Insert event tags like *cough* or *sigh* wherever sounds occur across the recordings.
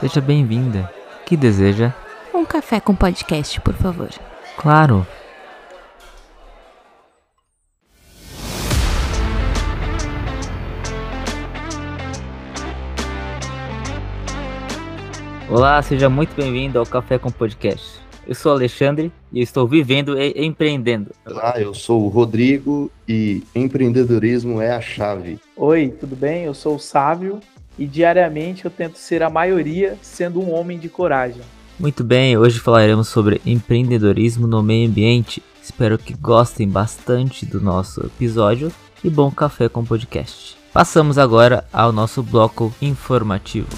Seja bem-vinda. Que deseja? Um café com podcast, por favor. Claro. Olá, seja muito bem-vindo ao Café com Podcast. Eu sou Alexandre e estou vivendo e empreendendo. Olá, eu sou o Rodrigo e empreendedorismo é a chave. Oi, tudo bem? Eu sou o Sávio e diariamente eu tento ser a maioria sendo um homem de coragem. Muito bem, hoje falaremos sobre empreendedorismo no meio ambiente. Espero que gostem bastante do nosso episódio e bom café com podcast. Passamos agora ao nosso bloco informativo.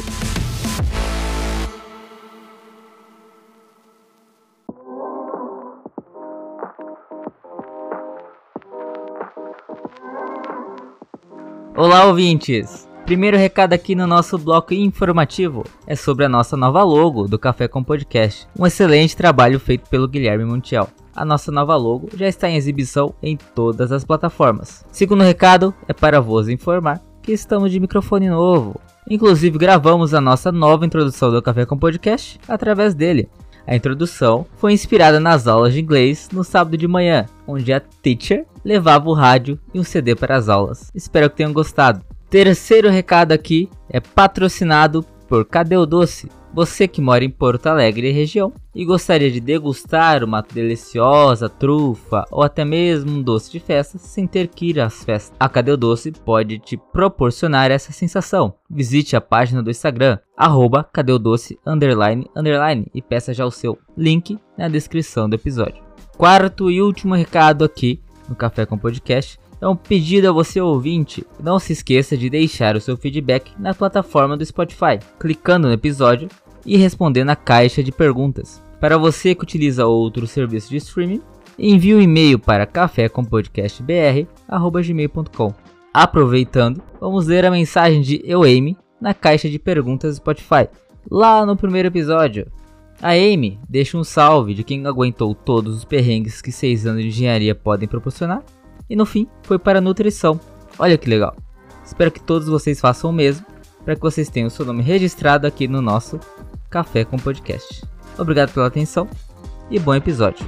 Olá, ouvintes! Primeiro recado aqui no nosso bloco informativo é sobre a nossa nova logo do Café com Podcast. Um excelente trabalho feito pelo Guilherme Montiel. A nossa nova logo já está em exibição em todas as plataformas. Segundo recado é para vos informar que estamos de microfone novo. Inclusive gravamos a nossa nova introdução do Café com Podcast através dele. A introdução foi inspirada nas aulas de inglês no sábado de manhã, onde a teacher levava o rádio e um CD para as aulas. Espero que tenham gostado. Terceiro recado aqui é patrocinado por Cadê o Doce? Você que mora em Porto Alegre e região e gostaria de degustar uma deliciosa trufa ou até mesmo um doce de festa sem ter que ir às festas, a Cadê o Doce pode te proporcionar essa sensação. Visite a página do Instagram, arroba Doce, underline, underline, e peça já o seu link na descrição do episódio. Quarto e último recado aqui no Café com Podcast um pedido a você ouvinte. Não se esqueça de deixar o seu feedback na plataforma do Spotify, clicando no episódio e respondendo a caixa de perguntas. Para você que utiliza outro serviço de streaming, envie um e-mail para cafécompodcastbr@gmail.com. Aproveitando, vamos ler a mensagem de Eu Amy na caixa de perguntas do Spotify, lá no primeiro episódio. A Amy deixa um salve de quem aguentou todos os perrengues que 6 anos de engenharia podem proporcionar e no fim foi para a nutrição. Olha que legal. Espero que todos vocês façam o mesmo para que vocês tenham o seu nome registrado aqui no nosso Café com Podcast. Obrigado pela atenção e bom episódio.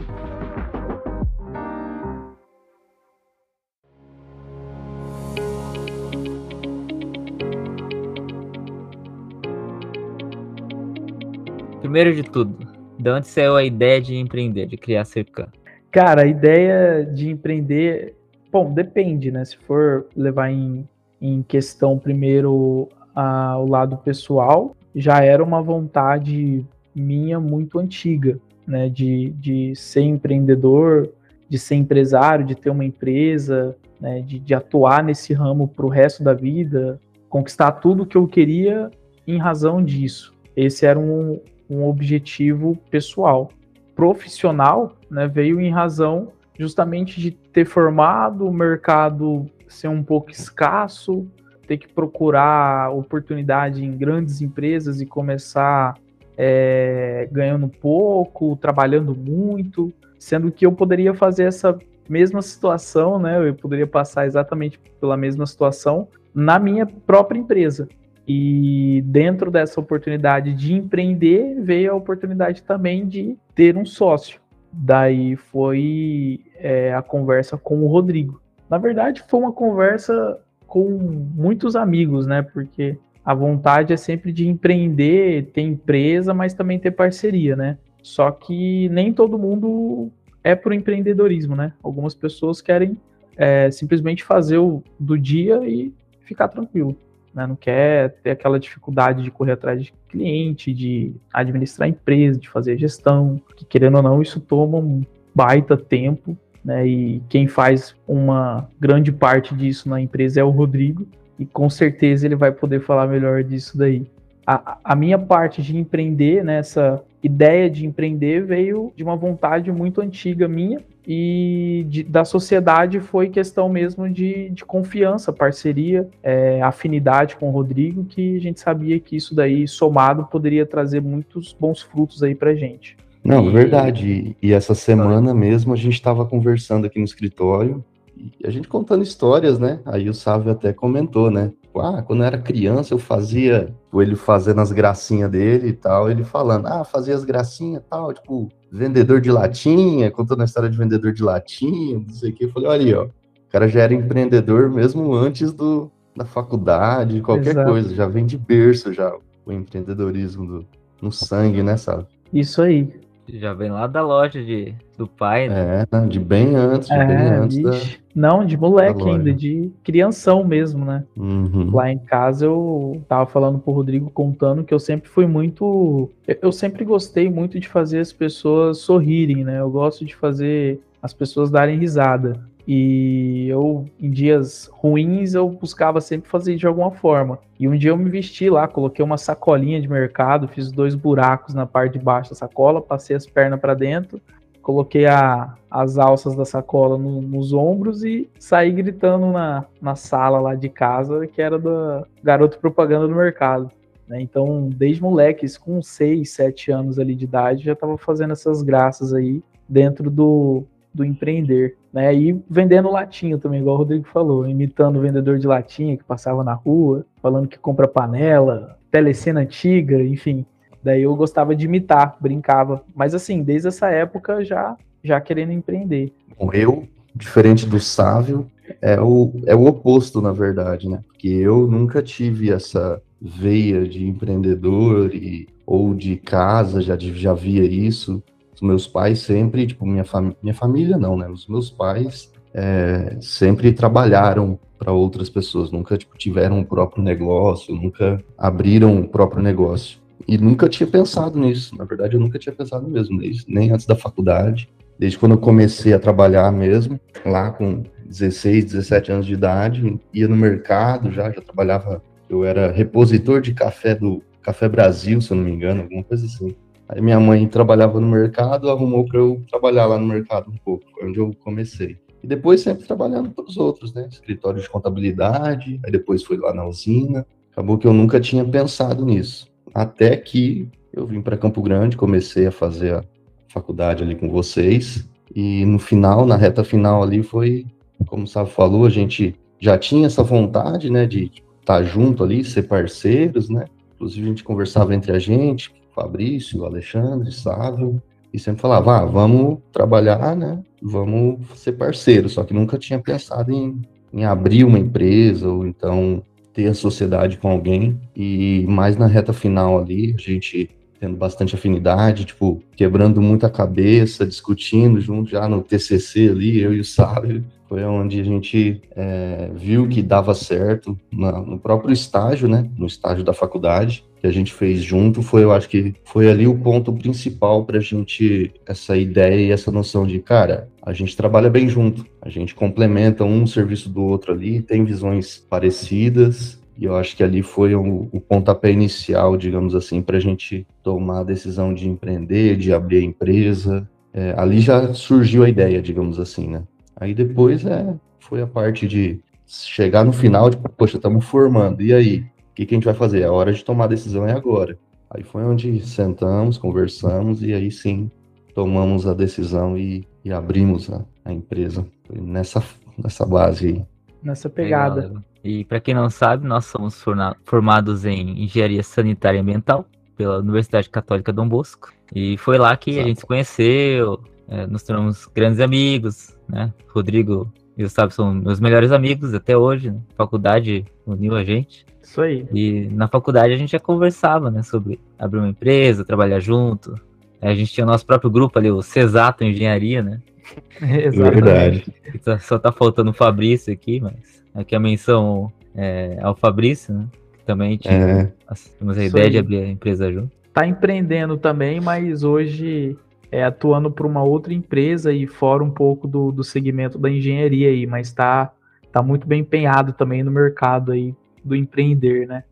Primeiro de tudo, de onde saiu a ideia de empreender, de criar a Cercan? Cara, a ideia de empreender, bom, depende, né? Se for levar em, em questão primeiro a, o lado pessoal, já era uma vontade minha muito antiga, né? De, de ser empreendedor, de ser empresário, de ter uma empresa, né? de, de atuar nesse ramo para o resto da vida, conquistar tudo que eu queria em razão disso. Esse era um, um objetivo pessoal. Profissional, né, veio em razão justamente de ter formado o mercado ser um pouco escasso, ter que procurar oportunidade em grandes empresas e começar é, ganhando pouco, trabalhando muito, sendo que eu poderia fazer essa mesma situação, né? Eu poderia passar exatamente pela mesma situação na minha própria empresa. E dentro dessa oportunidade de empreender, veio a oportunidade também de ter um sócio. Daí foi é, a conversa com o Rodrigo. Na verdade, foi uma conversa com muitos amigos, né? Porque a vontade é sempre de empreender, ter empresa, mas também ter parceria, né? Só que nem todo mundo é pro empreendedorismo, né? Algumas pessoas querem é, simplesmente fazer o do dia e ficar tranquilo né? não quer ter aquela dificuldade de correr atrás de cliente, de administrar empresa, de fazer gestão, que querendo ou não, isso toma um baita tempo, né? E quem faz uma grande parte disso na empresa é o Rodrigo, e com certeza ele vai poder falar melhor disso daí. A, a minha parte de empreender, nessa né, ideia de empreender veio de uma vontade muito antiga minha, e de, da sociedade foi questão mesmo de, de confiança, parceria, é, afinidade com o Rodrigo, que a gente sabia que isso daí, somado, poderia trazer muitos bons frutos aí pra gente. Não, e... verdade. E essa semana mesmo a gente estava conversando aqui no escritório e a gente contando histórias, né? Aí o Sávio até comentou, né? Tipo, ah, quando eu era criança eu fazia, tipo, ele fazendo as gracinhas dele e tal, ele falando, ah, fazia as gracinhas e tal, tipo, vendedor de latinha, contando a história de vendedor de latinha, não sei o que. Eu falei, olha aí, ó, o cara já era empreendedor mesmo antes do, da faculdade, qualquer Exato. coisa, já vem de berço já o empreendedorismo do, no sangue, né, sabe? Isso aí. Já vem lá da loja de, do pai, né? É, de bem antes, de bem É, antes da... Não, de moleque ainda, de crianção mesmo, né? Uhum. Lá em casa eu tava falando pro Rodrigo contando que eu sempre fui muito. eu- Eu sempre gostei muito de fazer as pessoas sorrirem, né? Eu gosto de fazer as pessoas darem risada. E eu, em dias ruins, eu buscava sempre fazer de alguma forma. E um dia eu me vesti lá, coloquei uma sacolinha de mercado, fiz dois buracos na parte de baixo da sacola, passei as pernas para dentro, coloquei a- as alças da sacola no- nos ombros e saí gritando na, na sala lá de casa, que era do garoto propaganda do mercado. né? Então, desde moleque, isso com 6, 7 anos ali de idade, já estava fazendo essas graças aí dentro do, do empreender. Né? E vendendo latinha também, igual o Rodrigo falou, imitando o vendedor de latinha que passava na rua, falando que compra panela, telecena antiga, enfim. Daí eu gostava de imitar, brincava. Mas assim, desde essa época já já querendo empreender. Bom, eu, diferente do Sávio, é o, é o oposto, na verdade, né? Porque eu nunca tive essa veia de empreendedor e, ou de casa, já, já via isso. Os meus pais sempre, tipo, minha, fami minha família não, né? Os meus pais é, sempre trabalharam para outras pessoas, nunca tipo, tiveram o próprio negócio, nunca abriram o próprio negócio. E nunca tinha pensado nisso. Na verdade, eu nunca tinha pensado mesmo, desde, nem antes da faculdade desde quando eu comecei a trabalhar mesmo, lá com 16, 17 anos de idade, ia no mercado já, já trabalhava, eu era repositor de café do Café Brasil, se eu não me engano, alguma coisa assim. Aí minha mãe trabalhava no mercado, arrumou para eu trabalhar lá no mercado um pouco, onde eu comecei. E depois sempre trabalhando para os outros, né? Escritório de contabilidade, aí depois fui lá na usina. Acabou que eu nunca tinha pensado nisso. Até que eu vim para Campo Grande, comecei a fazer a faculdade ali com vocês. E no final, na reta final ali, foi, como o Sábio falou, a gente já tinha essa vontade, né, de estar junto ali, ser parceiros, né? Inclusive a gente conversava entre a gente, Fabrício, Alexandre, Sávio, e sempre falava, ah, vamos trabalhar, né? Vamos ser parceiros, só que nunca tinha pensado em, em abrir uma empresa ou então ter a sociedade com alguém. E mais na reta final ali, a gente tendo bastante afinidade, tipo, quebrando muita cabeça, discutindo junto já no TCC ali, eu e o Sábio, foi onde a gente é, viu que dava certo na, no próprio estágio, né, no estágio da faculdade, que a gente fez junto, foi, eu acho que foi ali o ponto principal para a gente, essa ideia e essa noção de, cara, a gente trabalha bem junto, a gente complementa um serviço do outro ali, tem visões parecidas, e eu acho que ali foi o, o pontapé inicial, digamos assim, para a gente tomar a decisão de empreender, de abrir a empresa. É, ali já surgiu a ideia, digamos assim, né? Aí depois é, foi a parte de chegar no final, tipo, poxa, estamos formando, e aí? O que, que a gente vai fazer? A hora de tomar a decisão é agora. Aí foi onde sentamos, conversamos, e aí sim tomamos a decisão e, e abrimos a, a empresa. Foi nessa, nessa base aí. Nessa pegada. E para quem não sabe, nós somos formados em Engenharia Sanitária e Ambiental pela Universidade Católica Dom Bosco. E foi lá que a Exato. gente se conheceu, é, nos tornamos grandes amigos, né? Rodrigo e o Sábio são meus melhores amigos até hoje. Né? Faculdade uniu a gente. Isso aí. E na faculdade a gente já conversava, né? Sobre abrir uma empresa, trabalhar junto. É, A gente tinha o nosso próprio grupo ali, o Cesato Engenharia, né? *laughs* Exatamente. Verdade. Só- Só tá faltando o Fabrício aqui, mas aqui a menção é, ao Fabrício, né? Que também tinha, É, temos a ideia aí. de abrir a empresa junto. Tá empreendendo também, mas hoje é atuando por uma outra empresa e fora um pouco do, do segmento da engenharia aí, mas tá, tá muito bem empenhado também no mercado aí do empreender, né?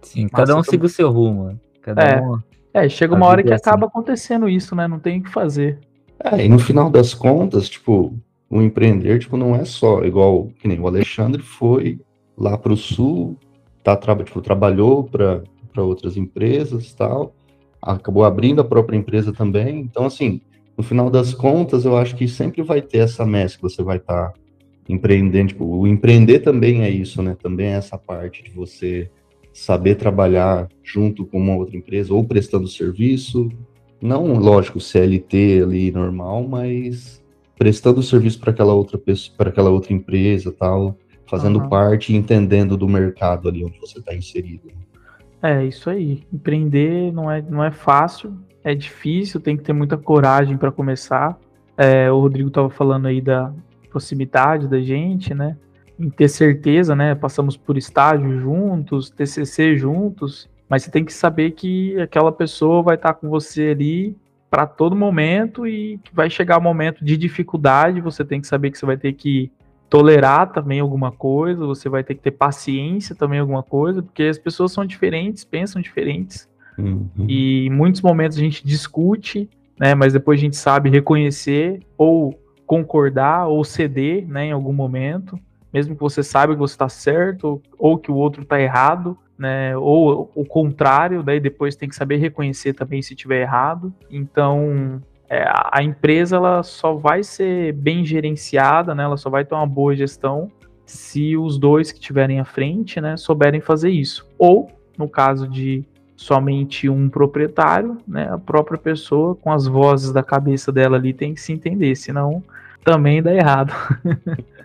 Sim, Massa, cada um então- siga o seu rumo. né? Cada É. um. É, chega A uma hora que é assim. acaba acontecendo isso, né? Não tem o que fazer. É, e no final das contas, tipo, o empreender, tipo, não é só igual que nem o Alexandre foi lá para o sul, tá, tra tipo, trabalhou para outras empresas tal, acabou abrindo a própria empresa também. Então, assim, no final das contas, eu acho que sempre vai ter essa mescla. Você vai estar empreendendo, tipo, o empreender também é isso, né? Também é essa parte de você saber trabalhar junto com uma outra empresa ou prestando serviço, não, lógico, CLT ali normal, mas prestando serviço para aquela outra pessoa, para aquela outra empresa, tal, fazendo uhum. parte e entendendo do mercado ali onde você está inserido. É, isso aí. Empreender não é, não é fácil, é difícil, tem que ter muita coragem para começar. É, o Rodrigo estava falando aí da proximidade da gente, né? Em ter certeza, né? Passamos por estágio juntos, TCC juntos, mas você tem que saber que aquela pessoa vai estar com você ali para todo momento e que vai chegar um momento de dificuldade, você tem que saber que você vai ter que tolerar também alguma coisa, você vai ter que ter paciência também alguma coisa, porque as pessoas são diferentes, pensam diferentes. Uhum. E em muitos momentos a gente discute, né, mas depois a gente sabe reconhecer ou concordar ou ceder, né, em algum momento, mesmo que você saiba que você está certo ou que o outro está errado, né? Ou o contrário, daí depois tem que saber reconhecer também se tiver errado. Então, é, a empresa ela só vai ser bem gerenciada, né? Ela só vai ter uma boa gestão se os dois que estiverem à frente, né, souberem fazer isso. Ou, no caso de somente um proprietário, né, a própria pessoa com as vozes da cabeça dela ali tem que se entender, senão também dá errado. *laughs*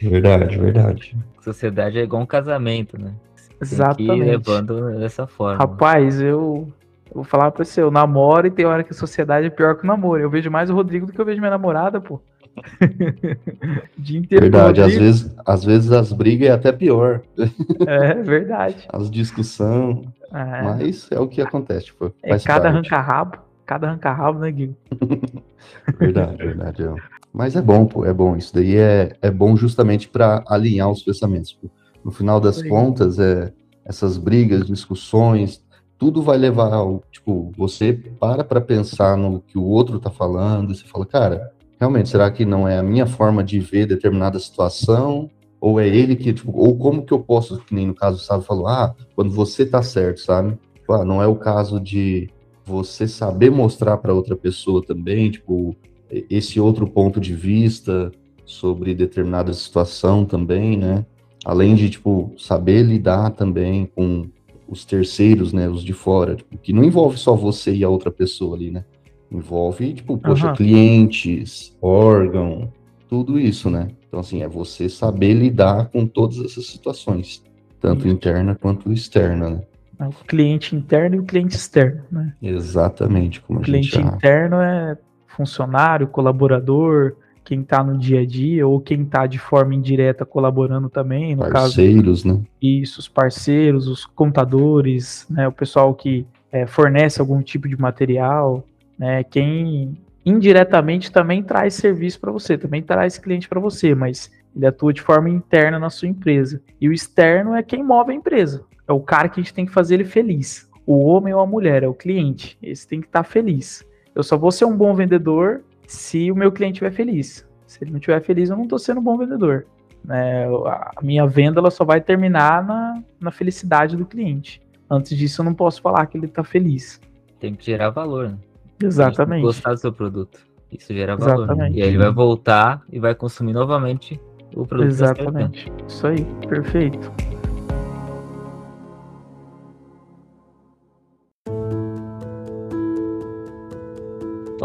verdade, verdade. Sociedade é igual um casamento, né? Exatamente. levando dessa forma. Rapaz, eu, eu vou falar pra você, eu namoro e tem hora que a sociedade é pior que o namoro. Eu vejo mais o Rodrigo do que eu vejo minha namorada, pô. *laughs* Verdade, às vezes, às vezes as brigas é até pior. *laughs* É, verdade. As discussões. É. Mas é o que acontece. Tipo, é cada arranca-rabo. Cada arranca-rabo, né, Guigo? *laughs* verdade, verdade. É. Mas é bom, pô, é bom. Isso daí é, é bom justamente para alinhar os pensamentos. No final das contas, é, essas brigas, discussões, tudo vai levar ao, tipo, você para para pensar no que o outro tá falando, e você fala, cara, realmente, será que não é a minha forma de ver determinada situação? Ou é ele que, tipo, ou como que eu posso, que nem no caso o Sábio falou, ah, quando você tá certo, sabe? Tipo, ah, não é o caso de você saber mostrar para outra pessoa também, tipo, esse outro ponto de vista sobre determinada situação também, né? além de, tipo, saber lidar também com os terceiros, né, os de fora, tipo, que não envolve só você e a outra pessoa ali, né? Envolve, tipo, poxa, uhum. clientes, órgão, tudo isso, né? Então, assim, é você saber lidar com todas essas situações, tanto isso. interna quanto externa, né? É o cliente interno e o cliente externo, né? Exatamente. Como o cliente interno é funcionário, colaborador, quem está no dia a dia ou quem está de forma indireta colaborando também, no parceiros, caso, né? Isso, os parceiros, os contadores, né, o pessoal que é, fornece algum tipo de material, né, quem indiretamente também traz serviço para você, também traz cliente para você, mas ele atua de forma interna na sua empresa. E o externo é quem move a empresa, é o cara que a gente tem que fazer ele feliz. O homem ou a mulher, é o cliente, esse tem que estar tá feliz. Eu só vou ser um bom vendedor se o meu cliente estiver feliz. Se ele não estiver feliz, eu não estou sendo um bom vendedor. É, a minha venda ela só vai terminar na, na felicidade do cliente. Antes disso, eu não posso falar que ele está feliz. Tem que gerar valor. Né? Exatamente. gostar do seu produto. Isso gera valor. Exatamente. Né? E aí ele vai voltar e vai consumir novamente o produto. Exatamente. Isso aí. Perfeito.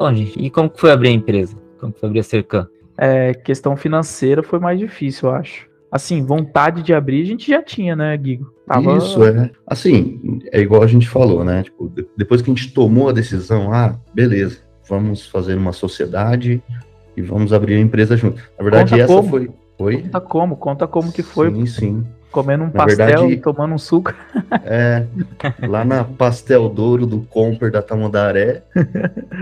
Bom, gente, e como que foi abrir a empresa? Como que foi abrir a Cercan? É, questão financeira foi mais difícil, eu acho. Assim, vontade de abrir a gente já tinha, né, Guigo? Tava... Isso, é. Assim, é igual a gente falou, né? Tipo, depois que a gente tomou a decisão, ah, beleza, vamos fazer uma sociedade e vamos abrir a empresa junto. Na verdade, conta essa como. foi. Oi? Conta como, conta como que foi. Sim, sim. Comendo um na pastel verdade, e tomando um suco. É, lá na Pastel Douro do Comper da Tamandaré.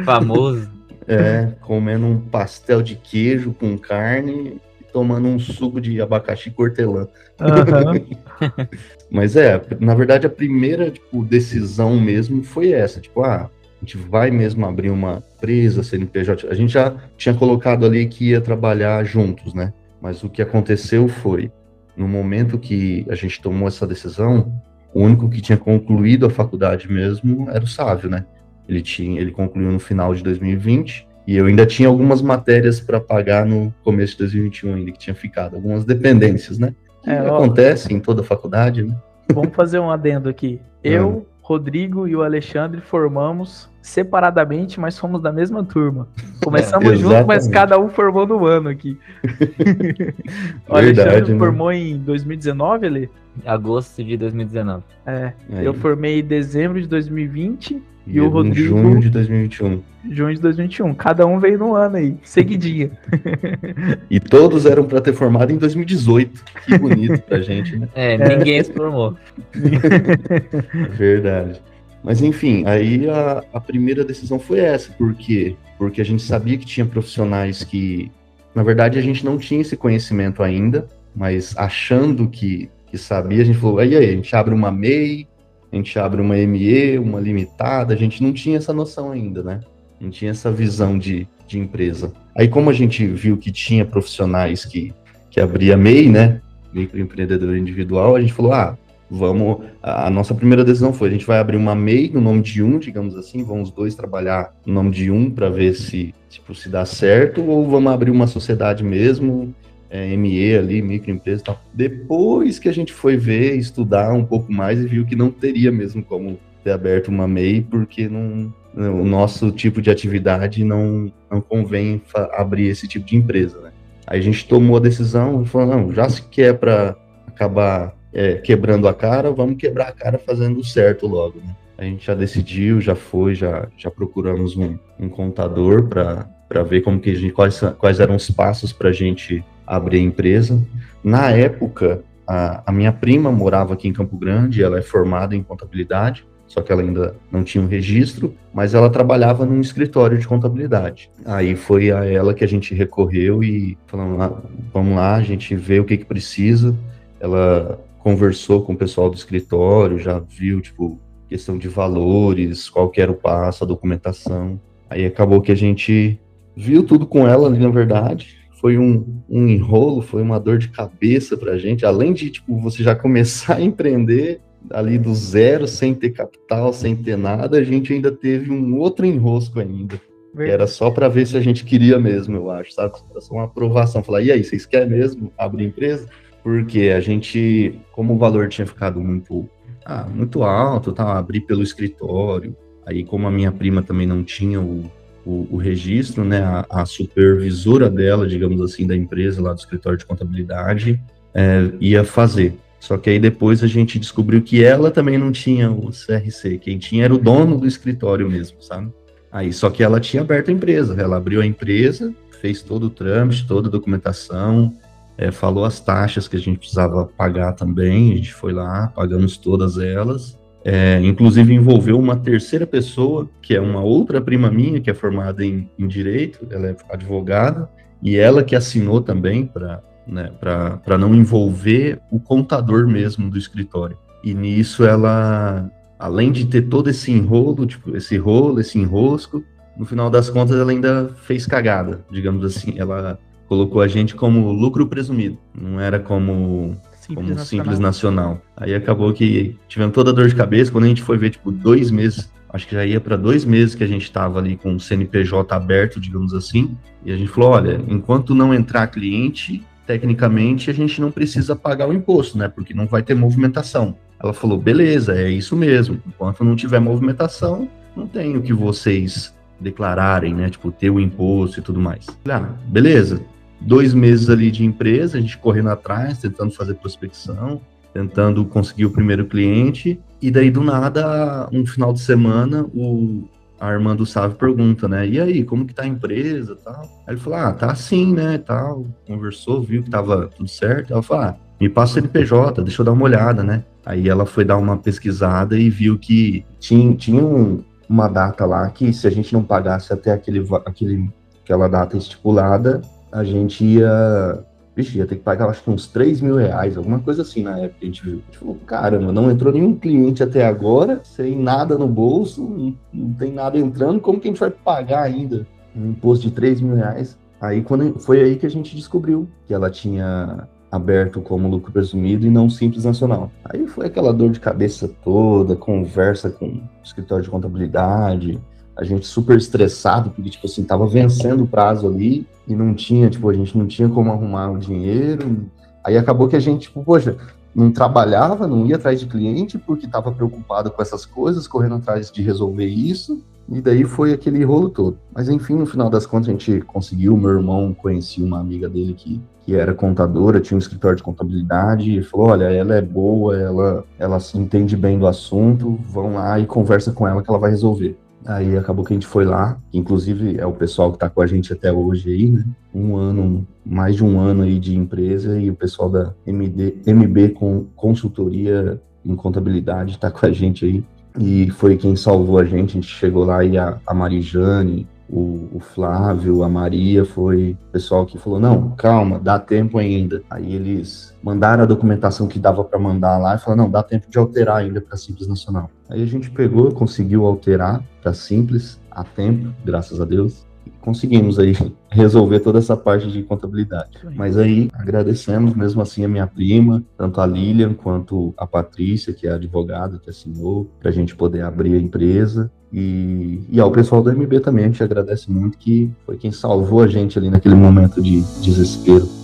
Famoso. É, comendo um pastel de queijo com carne e tomando um suco de abacaxi cortelã. Uhum. *laughs* Mas é, na verdade a primeira tipo, decisão mesmo foi essa, tipo, ah, a gente vai mesmo abrir uma empresa, CNPJ. A gente já tinha colocado ali que ia trabalhar juntos, né? Mas o que aconteceu foi, no momento que a gente tomou essa decisão, o único que tinha concluído a faculdade mesmo era o Sávio, né? Ele tinha, ele concluiu no final de 2020 E eu ainda tinha algumas matérias para pagar no começo de 2021 ainda, que tinha ficado, algumas dependências, né? Que É, ó. acontece em toda faculdade, né? Vamos fazer um adendo aqui. Eu, Rodrigo e o Alexandre formamos separadamente, mas fomos da mesma turma. Começamos É, junto, mas cada um formou no ano aqui. *laughs* o Alexandre né? formou em 2019, ele? Agosto de 2019. É. Aí, Eu formei em dezembro de 2020 e eu o em Rodrigo- junho de 2021. junho de 2021. Cada um veio no ano aí, seguidinha. *laughs* E todos eram para ter formado em 2018. Que bonito pra gente, né? É, ninguém se formou. *laughs* Verdade. Mas enfim, aí a, a primeira decisão foi essa, por quê? Porque a gente sabia que tinha profissionais que, na verdade, a gente não tinha esse conhecimento ainda, mas achando que, que sabia, a gente falou, aí, aí, a gente abre uma MEI, a gente abre uma ME, uma limitada, a gente não tinha essa noção ainda, né? Não tinha essa visão de, de empresa. Aí, como a gente viu que tinha profissionais que, que abria MEI, né? Microempreendedor individual, a gente falou, ah, vamos. A nossa primeira decisão foi: a gente vai abrir uma MEI no nome de um, digamos assim, vamos os dois trabalhar no nome de um para ver se, tipo, se dá certo, ou vamos abrir uma sociedade mesmo, é, ME ali, microempresa e tal. Depois que a gente foi ver, estudar um pouco mais e viu que não teria mesmo como ter aberto uma MEI, porque não, o nosso tipo de atividade não, não convém abrir esse tipo de empresa, né? Aí a gente tomou a decisão e falou, não, já se quer para acabar é, quebrando a cara, vamos quebrar a cara fazendo certo logo, né? A gente já decidiu, já foi, já, já procuramos um, um contador para ver como que a gente, quais, quais eram os passos para a gente abrir a empresa. Na época, a, a minha prima morava aqui em Campo Grande, ela é formada em contabilidade, só que ela ainda não tinha um registro, mas ela trabalhava num escritório de contabilidade. Aí foi a ela que a gente recorreu e falamos, ah, vamos lá, a gente vê o que, que precisa. Ela conversou com o pessoal do escritório, já viu, tipo, questão de valores, qual que era o passo, a documentação. Aí acabou que a gente viu tudo com ela ali, na verdade. Foi um, um enrolo, foi uma dor de cabeça pra gente. Além de, tipo, você já começar a empreender ali do zero, sem ter capital, sem ter nada, a gente ainda teve um outro enrosco ainda. Era só para ver se a gente queria mesmo, eu acho, sabe? Era só uma aprovação. Falar, e aí, vocês querem mesmo abrir empresa? Porque a gente, como o valor tinha ficado muito, ah, muito alto, tá? abrir pelo escritório. Aí, como a minha prima também não tinha o, o, o registro, né? A, a supervisora dela, digamos assim, da empresa lá do escritório de contabilidade, é, ia fazer. Só que aí depois a gente descobriu que ela também não tinha o CRC. Quem tinha era o dono do escritório mesmo, sabe? Aí, só que ela tinha aberto a empresa, ela abriu a empresa, fez todo o trâmite, toda a documentação, é, falou as taxas que a gente precisava pagar também, a gente foi lá, pagamos todas elas, é, inclusive envolveu uma terceira pessoa, que é uma outra prima minha, que é formada em, em Direito, ela é advogada, e ela que assinou também para né, para não envolver o contador mesmo do escritório. E nisso ela além de ter todo esse enrolo, tipo, esse rolo, esse enrosco, no final das contas ela ainda fez cagada, digamos assim. Ela colocou a gente como lucro presumido, não era como, como simples nacional. Aí acabou que tivemos toda a dor de cabeça, quando a gente foi ver, tipo, dois meses, acho que já ia para dois meses que a gente estava ali com o CNPJ aberto, digamos assim, e a gente falou, olha, enquanto não entrar cliente, tecnicamente a gente não precisa pagar o imposto, né, porque não vai ter movimentação. Ela falou, beleza, é isso mesmo. Enquanto não tiver movimentação, não tem o que vocês declararem, né? Tipo, ter o imposto e tudo mais. Ah, beleza. Dois meses ali de empresa, a gente correndo atrás, tentando fazer prospecção, tentando conseguir o primeiro cliente. E daí, do nada, um final de semana, o a irmã do Sávio pergunta, né? E aí, como que tá a empresa tal? Aí ele falou, ah, tá assim, né, tal. Conversou, viu que tava tudo certo. Ela falou, ah, me passa o CNPJ, deixa eu dar uma olhada, né? Aí ela foi dar uma pesquisada e viu que tinha, tinha um, uma data lá que se a gente não pagasse até aquele, aquele, aquela data estipulada, a gente ia. Vixe, ia ter que pagar acho que uns 3 mil reais, alguma coisa assim na época. A gente viu. A gente falou, caramba, não entrou nenhum cliente até agora, sem nada no bolso, não, não tem nada entrando, como que a gente vai pagar ainda um imposto de 3 mil reais? Aí quando, foi aí que a gente descobriu que ela tinha aberto como lucro presumido e não simples nacional. Aí foi aquela dor de cabeça toda, conversa com o escritório de contabilidade, a gente super estressado, porque, tipo assim, tava vencendo o prazo ali e não tinha, tipo, a gente não tinha como arrumar o dinheiro. Aí acabou que a gente, tipo, poxa, não trabalhava, não ia atrás de cliente porque estava preocupado com essas coisas, correndo atrás de resolver isso. E daí foi aquele rolo todo. Mas enfim, no final das contas a gente conseguiu. Meu irmão conhecia uma amiga dele que, que era contadora, tinha um escritório de contabilidade, e falou: olha, ela é boa, ela, ela se entende bem do assunto, vão lá e conversa com ela que ela vai resolver. Aí acabou que a gente foi lá, inclusive é o pessoal que está com a gente até hoje aí, né? Um ano, mais de um ano aí de empresa e o pessoal da MD, MB com consultoria em contabilidade está com a gente aí. E foi quem salvou a gente. A gente chegou lá e a, a Marijane, o, o, Flávio, a Maria, foi o pessoal que falou: não, calma, dá tempo ainda. Aí eles mandaram a documentação que dava para mandar lá e falaram: não, dá tempo de alterar ainda para Simples Nacional. Aí a gente pegou, conseguiu alterar para Simples a tempo, graças a Deus conseguimos aí *laughs* resolver toda essa parte de contabilidade. Mas aí agradecemos mesmo assim a minha prima, tanto a Lilian quanto a Patrícia, que é advogada que assinou, para a gente poder abrir a empresa. E, e ao pessoal do MB também, a gente agradece muito, que foi quem salvou a gente ali naquele momento de desespero.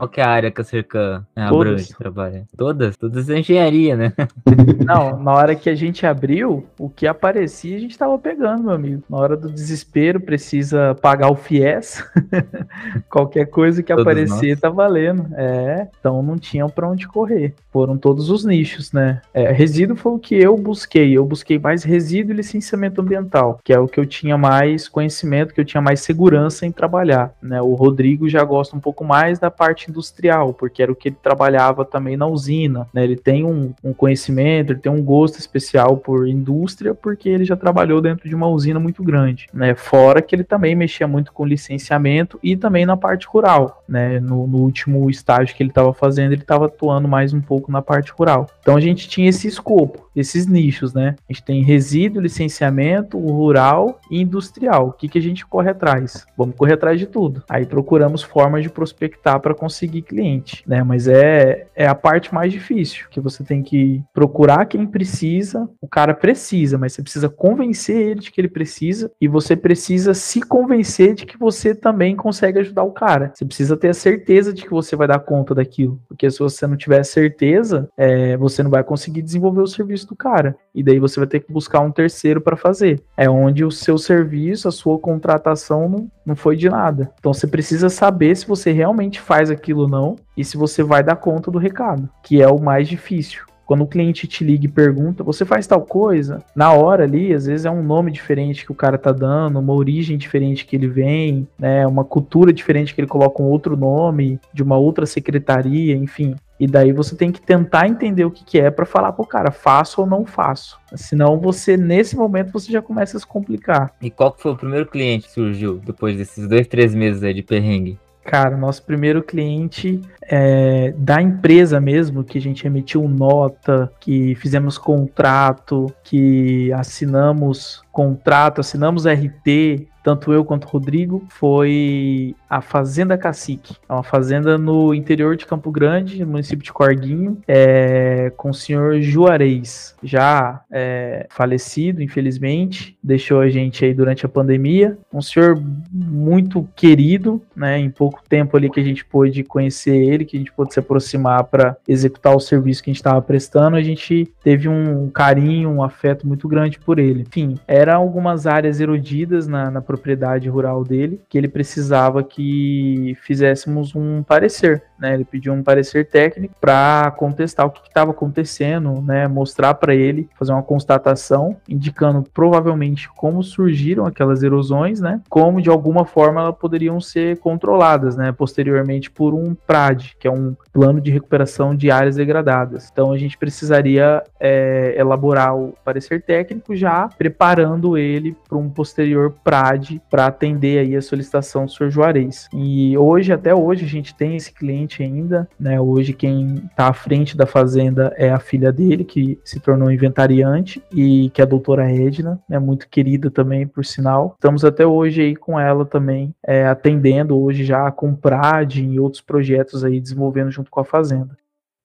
Qual que é a área que a Cercan abrange trabalha? Todas? Todas é engenharia, né? *laughs* Não, na hora que a gente abriu, o que aparecia a gente tava pegando, meu amigo. Na hora do desespero, precisa pagar o FIES. *laughs* Qualquer coisa que todos aparecer nós. tá valendo. É, então não tinham para onde correr. Foram todos os nichos, né? É, resíduo foi o que eu busquei. Eu busquei mais resíduo e licenciamento ambiental, que é o que eu tinha mais conhecimento, que eu tinha mais segurança em trabalhar. Né? O Rodrigo já gosta um pouco mais da parte industrial, porque era o que ele trabalhava também na usina, né? Ele tem um, um conhecimento, ele tem um gosto especial por indústria, porque ele já trabalhou dentro de uma usina muito grande, né? Fora que ele também mexia muito com licenciamento e também na parte rural, né? No, no último estágio que ele estava fazendo, ele estava atuando mais um pouco na parte rural. Então a gente tinha esse escopo, esses nichos, né? A gente tem resíduo, licenciamento, rural e industrial. O que, que a gente corre atrás? Vamos correr atrás de tudo. Aí procuramos formas de prospectar para conseguir conseguir cliente, né? Mas é, é a parte mais difícil, que você tem que procurar quem precisa, o cara precisa, mas você precisa convencer ele de que ele precisa e você precisa se convencer de que você também consegue ajudar o cara. Você precisa ter a certeza de que você vai dar conta daquilo, porque se você não tiver certeza, é, você não vai conseguir desenvolver o serviço do cara e daí você vai ter que buscar um terceiro para fazer. É onde o seu serviço, a sua contratação não, não foi de nada. Então você precisa saber se você realmente faz aquilo não e se você vai dar conta do recado, que é o mais difícil. Quando o cliente te liga e pergunta, você faz tal coisa? Na hora ali, às vezes é um nome diferente que o cara tá dando, uma origem diferente que ele vem, né? Uma cultura diferente que ele coloca um outro nome, de uma outra secretaria, enfim. E daí você tem que tentar entender o que, que é para falar pro cara, faço ou não faço. Senão você, nesse momento, você já começa a se complicar. E qual foi o primeiro cliente que surgiu depois desses dois, três meses aí de perrengue? Cara, nosso primeiro cliente é, da empresa mesmo, que a gente emitiu nota, que fizemos contrato, que assinamos contrato, assinamos RT, tanto eu quanto o Rodrigo, foi a Fazenda Cacique. É uma fazenda no interior de Campo Grande, no município de Corguinho, é, com o senhor Juarez, já é, falecido, infelizmente, deixou a gente aí durante a pandemia. Um senhor muito querido, né? Em pouco tempo ali que a gente pôde conhecer ele, que a gente pôde se aproximar para executar o serviço que a gente estava prestando, a gente teve um carinho, um afeto muito grande por ele. Enfim, eram algumas áreas erodidas na, na propriedade rural dele, que ele precisava que fizéssemos um parecer, né? Ele pediu um parecer técnico para contestar o que estava acontecendo, né? Mostrar para ele, fazer uma constatação, indicando provavelmente como surgiram aquelas erosões, né? Como de alguma forma elas poderiam ser controladas, né? Posteriormente por um PRAD, que é um plano de recuperação de áreas degradadas. Então a gente precisaria é, elaborar o parecer técnico já preparando ele para um posterior PRAD para atender aí a solicitação do Sr. Juarez. E hoje, até hoje, a gente tem esse cliente frente ainda, né? Hoje quem está à frente da fazenda é a filha dele, que se tornou inventariante e que é a doutora Edna, né? Muito querida também, por sinal. Estamos até hoje aí com ela também, é, atendendo hoje já com Prade e outros projetos aí desenvolvendo junto com a fazenda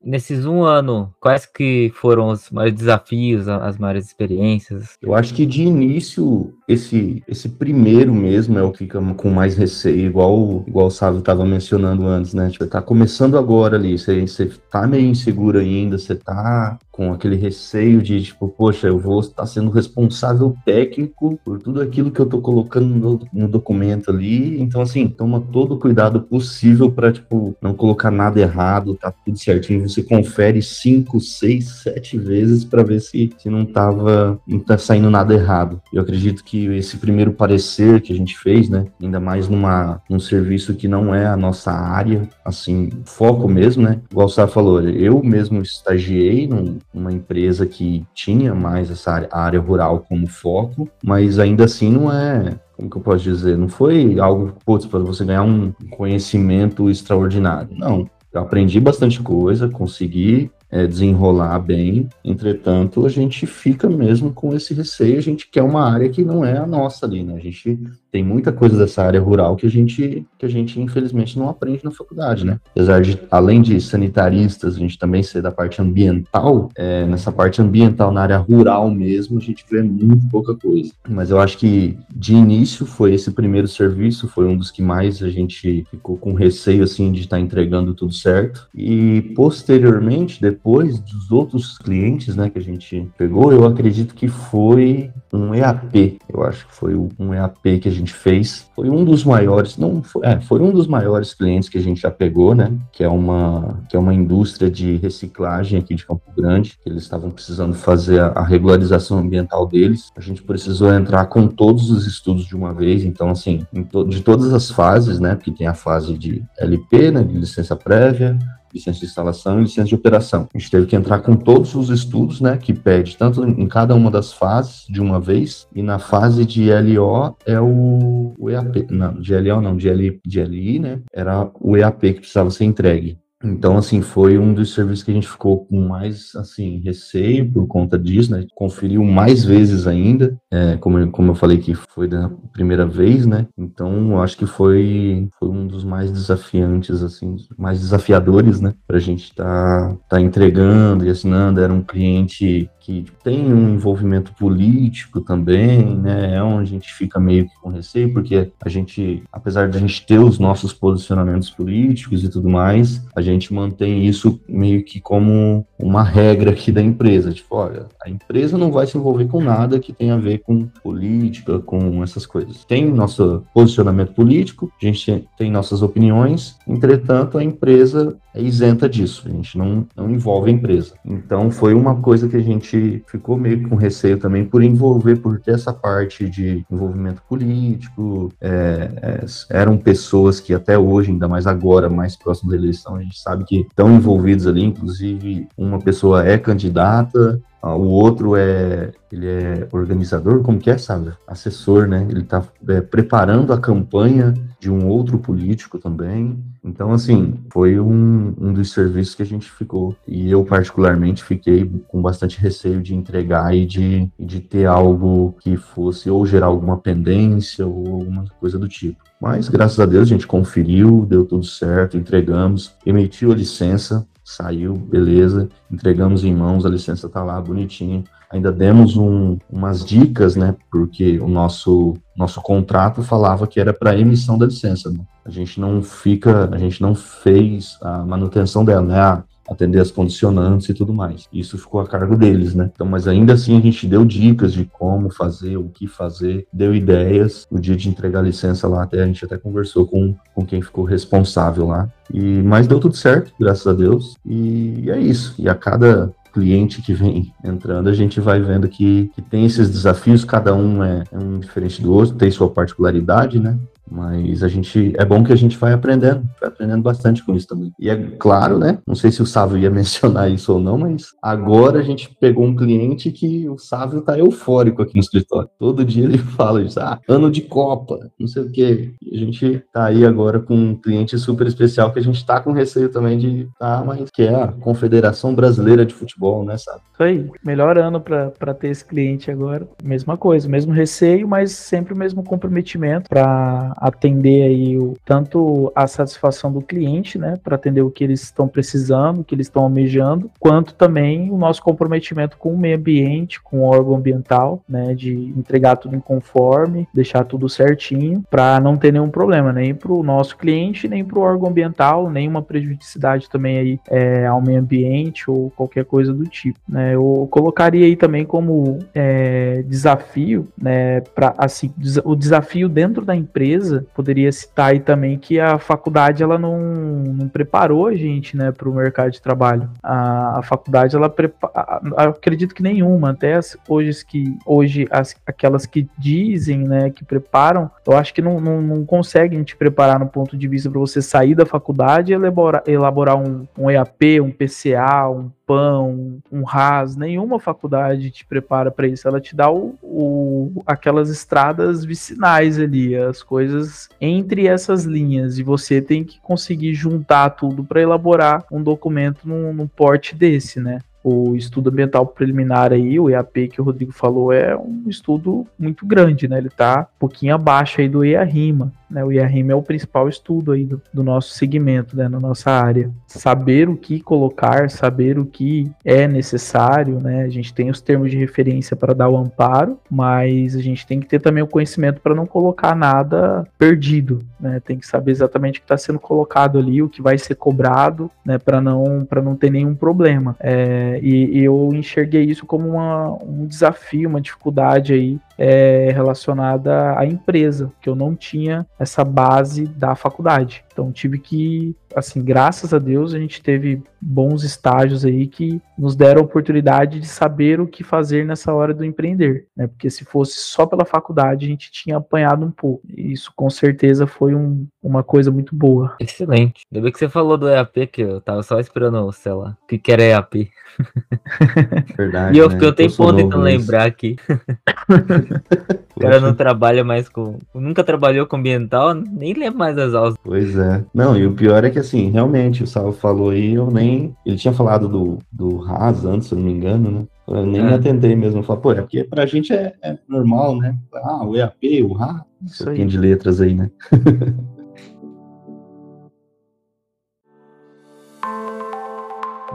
nesses um ano, quais que foram os maiores desafios, as maiores experiências? Eu acho que de início, esse, esse primeiro mesmo é o que fica com mais receio, igual, igual o Sávio estava mencionando antes, né? Tipo, tá começando agora ali, você, você tá meio inseguro ainda, você tá com aquele receio de, tipo, poxa, eu vou estar sendo responsável técnico por tudo aquilo que eu tô colocando no, no documento ali. Então, assim, toma todo o cuidado possível para, tipo, não colocar nada errado, tá tudo certinho. Você confere cinco, seis, sete vezes para ver se, se não tava, não tá saindo nada errado. Eu acredito que esse primeiro parecer que a gente fez, né, ainda mais numa, num serviço que não é a nossa área, assim, foco mesmo, né, igual o Sá falou, eu mesmo estagiei num, uma empresa que tinha mais essa área, área rural como foco, mas ainda assim não é como que eu posso dizer? Não foi algo, para você ganhar um conhecimento extraordinário. Não. Eu aprendi bastante coisa, consegui é, desenrolar bem. Entretanto, a gente fica mesmo com esse receio. A gente quer uma área que não é a nossa ali, né? A gente tem muita coisa dessa área rural que a gente, que a gente infelizmente não aprende na faculdade, né? Apesar de, além de sanitaristas, a gente também ser da parte ambiental, é, nessa parte ambiental, na área rural mesmo, a gente vê muito pouca coisa. Mas eu acho que de início foi esse primeiro serviço, foi um dos que mais a gente ficou com receio, assim, de estar tá entregando tudo certo. E posteriormente, depois dos outros clientes, né, que a gente pegou, eu acredito que foi um EAP. Eu acho que foi um EAP que a gente fez foi um dos maiores, não foi, é, foi um dos maiores clientes que a gente já pegou, né? Que é uma que é uma indústria de reciclagem aqui de Campo Grande, que eles estavam precisando fazer a, a regularização ambiental deles. A gente precisou entrar com todos os estudos de uma vez, então assim, to, de todas as fases, né? Porque tem a fase de LP, né? De licença prévia, licença de instalação e licença de operação. A gente teve que entrar com todos os estudos, né, que pede tanto em cada uma das fases de uma vez, e na fase de LO é o, o EAP, não, de LO não, de, L, de LI, né, era o EAP que precisava ser entregue. Então, assim, foi um dos serviços que a gente ficou com mais, assim, receio por conta disso, né? Conferiu mais vezes ainda, é, como, como eu falei que foi da primeira vez, né? Então, acho que foi, foi um dos mais desafiantes, assim, mais desafiadores, né? Pra gente tá, tá entregando e assinando. Era um cliente que tem um envolvimento político também, né? É onde a gente fica meio que com receio, porque a gente, apesar de a gente ter os nossos posicionamentos políticos e tudo mais, a gente mantém isso meio que como uma regra aqui da empresa. Tipo, olha, a empresa não vai se envolver com nada que tenha a ver com política, com essas coisas. Tem nosso posicionamento político, a gente tem nossas opiniões, entretanto, a empresa é isenta disso, a gente não, não envolve a empresa. Então, foi uma coisa que a gente ficou meio com receio também por envolver, por ter essa parte de envolvimento político. É, é, eram pessoas que até hoje, ainda mais agora, mais próximo da eleição, a gente sabe que estão envolvidos ali, inclusive uma pessoa é candidata, o outro é ele é organizador, como que é, sabe? Assessor, né? Ele está é, preparando a campanha de um outro político também. Então, assim, foi um, um dos serviços que a gente ficou. E eu, particularmente, fiquei com bastante receio de entregar e de, de ter algo que fosse ou gerar alguma pendência ou alguma coisa do tipo. Mas, graças a Deus, a gente conferiu, deu tudo certo, entregamos, emitiu a licença, saiu, beleza, entregamos em mãos, a licença tá lá bonitinha. Ainda demos um, umas dicas, né? Porque o nosso nosso contrato falava que era para emissão da licença. Né? A gente não fica, a gente não fez a manutenção dela, né? Ah, atender as condicionantes e tudo mais. Isso ficou a cargo deles, né? Então, mas ainda assim a gente deu dicas de como fazer, o que fazer, deu ideias. No dia de entregar a licença lá, até a gente até conversou com, com quem ficou responsável lá. E mas deu tudo certo, graças a Deus. E é isso. E a cada cliente que vem entrando, a gente vai vendo que, que tem esses desafios, cada um é, é um diferente do outro, tem sua particularidade, né? Mas a gente é bom que a gente vai aprendendo, vai aprendendo bastante com isso também. E é claro, né? Não sei se o Sávio ia *laughs* mencionar isso ou não, mas agora a gente pegou um cliente que o Sávio tá eufórico aqui no escritório. Todo dia ele *laughs* fala isso, ah, ano de Copa, não sei o quê. E a gente tá aí agora com um cliente super especial que a gente tá com receio também de tá, mas que é a Confederação Brasileira de Futebol, né, sabe? Isso aí, melhor ano para ter esse cliente agora. Mesma coisa, mesmo receio, mas sempre o mesmo comprometimento para atender aí o, tanto a satisfação do cliente, né, para atender o que eles estão precisando, o que eles estão almejando, quanto também o nosso comprometimento com o meio ambiente, com o órgão ambiental, né, de entregar tudo em conforme, deixar tudo certinho, para não ter nenhum problema, nem para o nosso cliente, nem para o órgão ambiental, nenhuma prejudicidade também aí é, ao meio ambiente ou qualquer coisa do tipo. Né. Eu colocaria aí também como é, desafio, né, para assim, o desafio dentro da empresa poderia citar aí também que a faculdade ela não, não preparou a gente, né, para o mercado de trabalho. A, a faculdade ela prepara, acredito que nenhuma, até as, hoje que hoje as, aquelas que dizem, né, que preparam, eu acho que não, não, não conseguem te preparar no ponto de vista para você sair da faculdade e elaborar, elaborar um, um EAP, um PCA, um PAN, um RAS, nenhuma faculdade te prepara para isso. Ela te dá o, o, aquelas estradas vicinais ali, as coisas entre essas linhas, e você tem que conseguir juntar tudo para elaborar um documento num, num porte desse, né? o estudo ambiental preliminar aí, o EAP que o Rodrigo falou, é um estudo muito grande, né? Ele está um pouquinho abaixo aí do EARIMA. Né? O IARIM é o principal estudo aí do, do, nosso segmento, né? na nossa área. Saber o que colocar, saber o que é necessário, né? A gente tem os termos de referência para dar o amparo, mas a gente tem que ter também o conhecimento para não colocar nada perdido, né? Tem que saber exatamente o que está sendo colocado ali, o que vai ser cobrado, né? Para não, não ter nenhum problema. É, e, e, eu enxerguei isso como uma, um desafio, uma dificuldade aí é, relacionada à empresa, que eu não tinha essa base da faculdade. Então tive que, assim, graças a Deus a gente teve bons estágios aí que nos deram a oportunidade de saber o que fazer nessa hora do empreender, né? Porque se fosse só pela faculdade a gente tinha apanhado um pouco. E isso com certeza foi um, uma coisa muito boa. Excelente. Ainda bem que você falou do EAP que eu tava só esperando, sei lá, o que que era EAP. *laughs* Verdade. e eu né? fiquei um tempo tentando lembrar aqui. *laughs* o cara não trabalha mais com. Nunca trabalhou com ambiental, nem lembro mais das aulas. Pois é. Não, e o pior é que assim, realmente, o Salvo falou aí, eu nem. Ele tinha falado do, do Haas antes, se eu não me engano, né? Eu nem é. atendei mesmo. Falei, pô, é porque pra gente é, é normal, né? Ah, o EAP, o Haas, um pouquinho de letras aí, né? *laughs*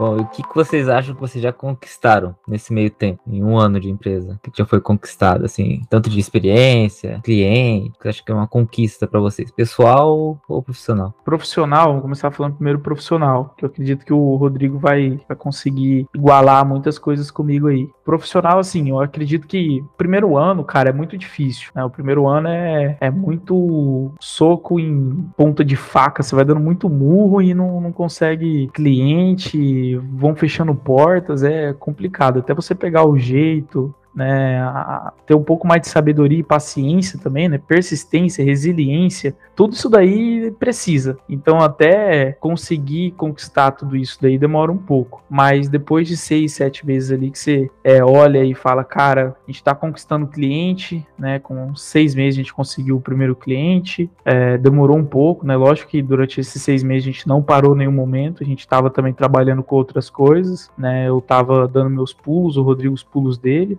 Bom, o que, vocês acham que vocês já conquistaram nesse meio tempo, em um ano de empresa? O que já foi conquistado, assim, tanto de experiência, cliente, que acho que é uma conquista para vocês, pessoal ou profissional? Profissional, vou começar falando primeiro profissional, que eu acredito que o Rodrigo vai, vai conseguir igualar muitas coisas comigo aí. Profissional, assim, eu acredito que primeiro ano, cara, é muito difícil, né? O primeiro ano é, é muito soco em ponta de faca, você vai dando muito murro e não, não consegue cliente, vão fechando portas, é complicado. Até você pegar o jeito, né, ter um pouco mais de sabedoria e paciência também, né, persistência, resiliência, tudo isso daí precisa. Então até conseguir conquistar tudo isso daí demora um pouco, mas depois de seis, sete meses ali que você é, olha e fala, cara, a gente está conquistando cliente, né, com seis meses a gente conseguiu o primeiro cliente, é, demorou um pouco, né, lógico que durante esses seis meses a gente não parou em nenhum momento, a gente estava também trabalhando com outras coisas, né, eu estava dando meus pulos, o Rodrigo os pulos dele,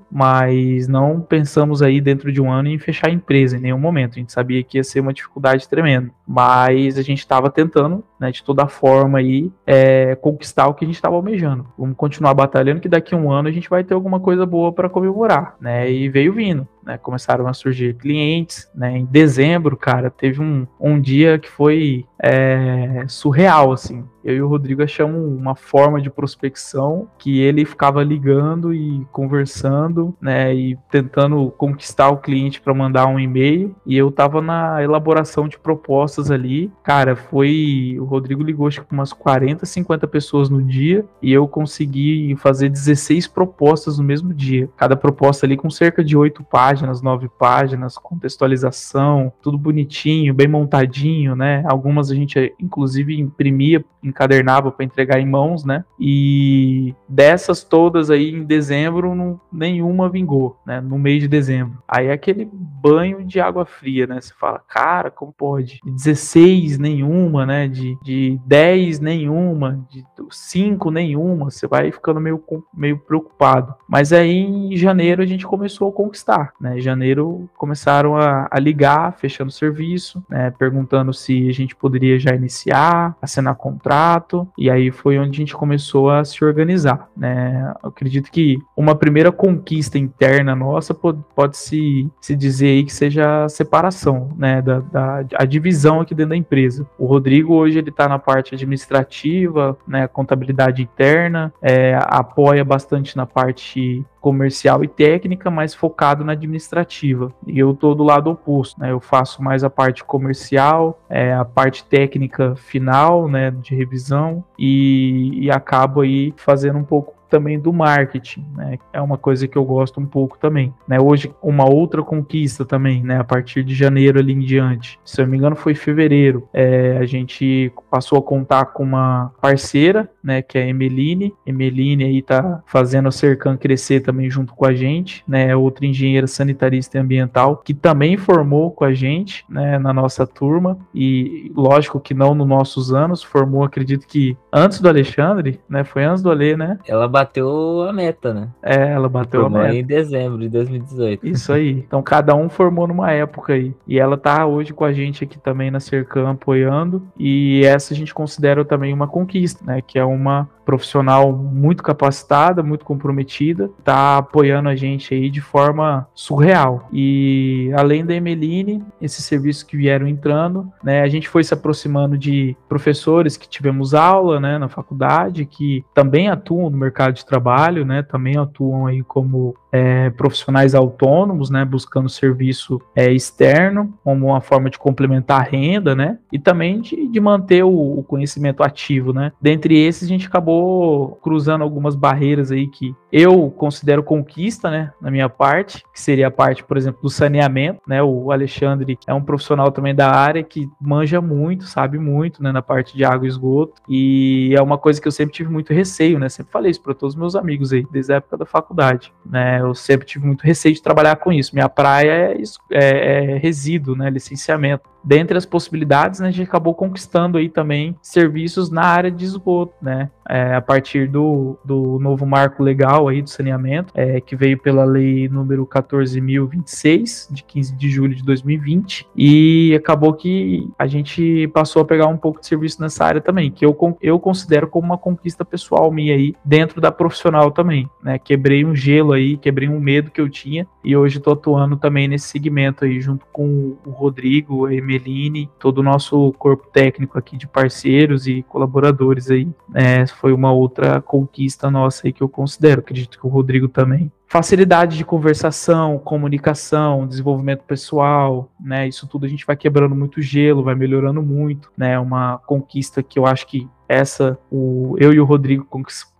não pensamos aí dentro de um ano em fechar a empresa em nenhum momento. A gente sabia que ia ser uma dificuldade tremenda, mas a gente estava tentando, né, de toda forma aí, é, conquistar o que a gente estava almejando. Vamos continuar batalhando que daqui a um ano a gente vai ter alguma coisa boa para comemorar, né? E veio vindo né, começaram a surgir clientes, né, em dezembro, cara, teve um, um dia que foi é, surreal, assim, eu e o Rodrigo achamos uma forma de prospecção que ele ficava ligando e conversando, né, e tentando conquistar o cliente para mandar um e-mail, e eu tava na elaboração de propostas ali, cara, foi, o Rodrigo ligou acho que umas 40, 50 pessoas no dia, e eu consegui fazer 16 propostas no mesmo dia, cada proposta ali com cerca de 8 páginas, páginas, nove páginas, contextualização, tudo bonitinho, bem montadinho, né? Algumas a gente inclusive imprimia, encadernava para entregar em mãos, né? E dessas todas aí em dezembro, não, nenhuma vingou, né? No mês de dezembro. Aí é aquele banho de água fria, né? Você fala, cara, como pode? De 16 nenhuma, né? De, de 10 nenhuma, de 5 nenhuma, você vai ficando meio, meio preocupado. Mas aí em janeiro a gente começou a conquistar, né? Em janeiro começaram a, a ligar, fechando o serviço, né? Perguntando se a gente poderia já iniciar, assinar contrato, e aí foi onde a gente começou a se organizar, né? Acredito que uma primeira conquista interna nossa pode, se, se dizer que seja a separação, né? Da, da a divisão aqui dentro da empresa. O Rodrigo hoje ele está na parte administrativa, né? Contabilidade interna, é, apoia bastante na parte comercial e técnica, mas focado na administrativa. E eu tô do lado oposto, né? Eu faço mais a parte comercial, é, a parte técnica final, né, de revisão e, e acabo aí fazendo um pouco também do marketing, né? É uma coisa que eu gosto um pouco também, né? Hoje uma outra conquista também, né? A partir de janeiro ali em diante, se eu não me engano foi fevereiro, é, a gente passou a contar com uma parceira, né? Que é a Emeline. Emeline aí tá fazendo a Cercan crescer também junto com a gente, né? Outra engenheira sanitarista e ambiental que também formou com a gente, né? Na nossa turma e lógico que não nos nossos anos, formou, acredito que antes do Alexandre, né? Foi antes do Ale, né? Ela bateu a meta, né? É, ela bateu Formou a meta. em dezembro de 2018. Isso aí. Então cada um formou numa época aí. E ela tá hoje com a gente aqui também na Cercam apoiando. E essa a gente considera também uma conquista, né? Que é uma profissional muito capacitada, muito comprometida, tá apoiando a gente aí de forma surreal. E além da Emeline, esses serviços que vieram entrando, né, a gente foi se aproximando de professores que tivemos aula, né, na faculdade, que também atuam no mercado de trabalho, né, também atuam aí como é, profissionais autônomos, né, buscando serviço é, externo como uma forma de complementar a renda, né, e também de, de manter o, o conhecimento ativo, né. Dentre esses, a gente acabou cruzando algumas barreiras aí que eu considero conquista, né, na minha parte, que seria a parte, por exemplo, do saneamento, né, o Alexandre é um profissional também da área que manja muito, sabe muito, né, na parte de água e esgoto, e é uma coisa que eu sempre tive muito receio, né, sempre falei isso para todos os meus amigos aí, desde a época da faculdade, né, eu sempre tive muito receio de trabalhar com isso. Minha praia é, é, é resíduo, né? Licenciamento dentre as possibilidades, né, a gente acabou conquistando aí também serviços na área de esgoto, né, é, a partir do, do novo marco legal aí do saneamento, é, que veio pela lei número 14.026, de 15 de julho de 2020, e acabou que a gente passou a pegar um pouco de serviço nessa área também, que eu, eu considero como uma conquista pessoal minha aí, dentro da profissional também, né, quebrei um gelo aí, quebrei um medo que eu tinha, e hoje estou atuando também nesse segmento aí, junto com o Rodrigo, a Meline, todo o nosso corpo técnico aqui de parceiros e colaboradores aí. É, foi uma outra conquista nossa aí que eu considero, acredito que o Rodrigo também. Facilidade de conversação, comunicação, desenvolvimento pessoal, né? Isso tudo a gente vai quebrando muito gelo, vai melhorando muito, né? Uma conquista que eu acho que essa, o, eu e o Rodrigo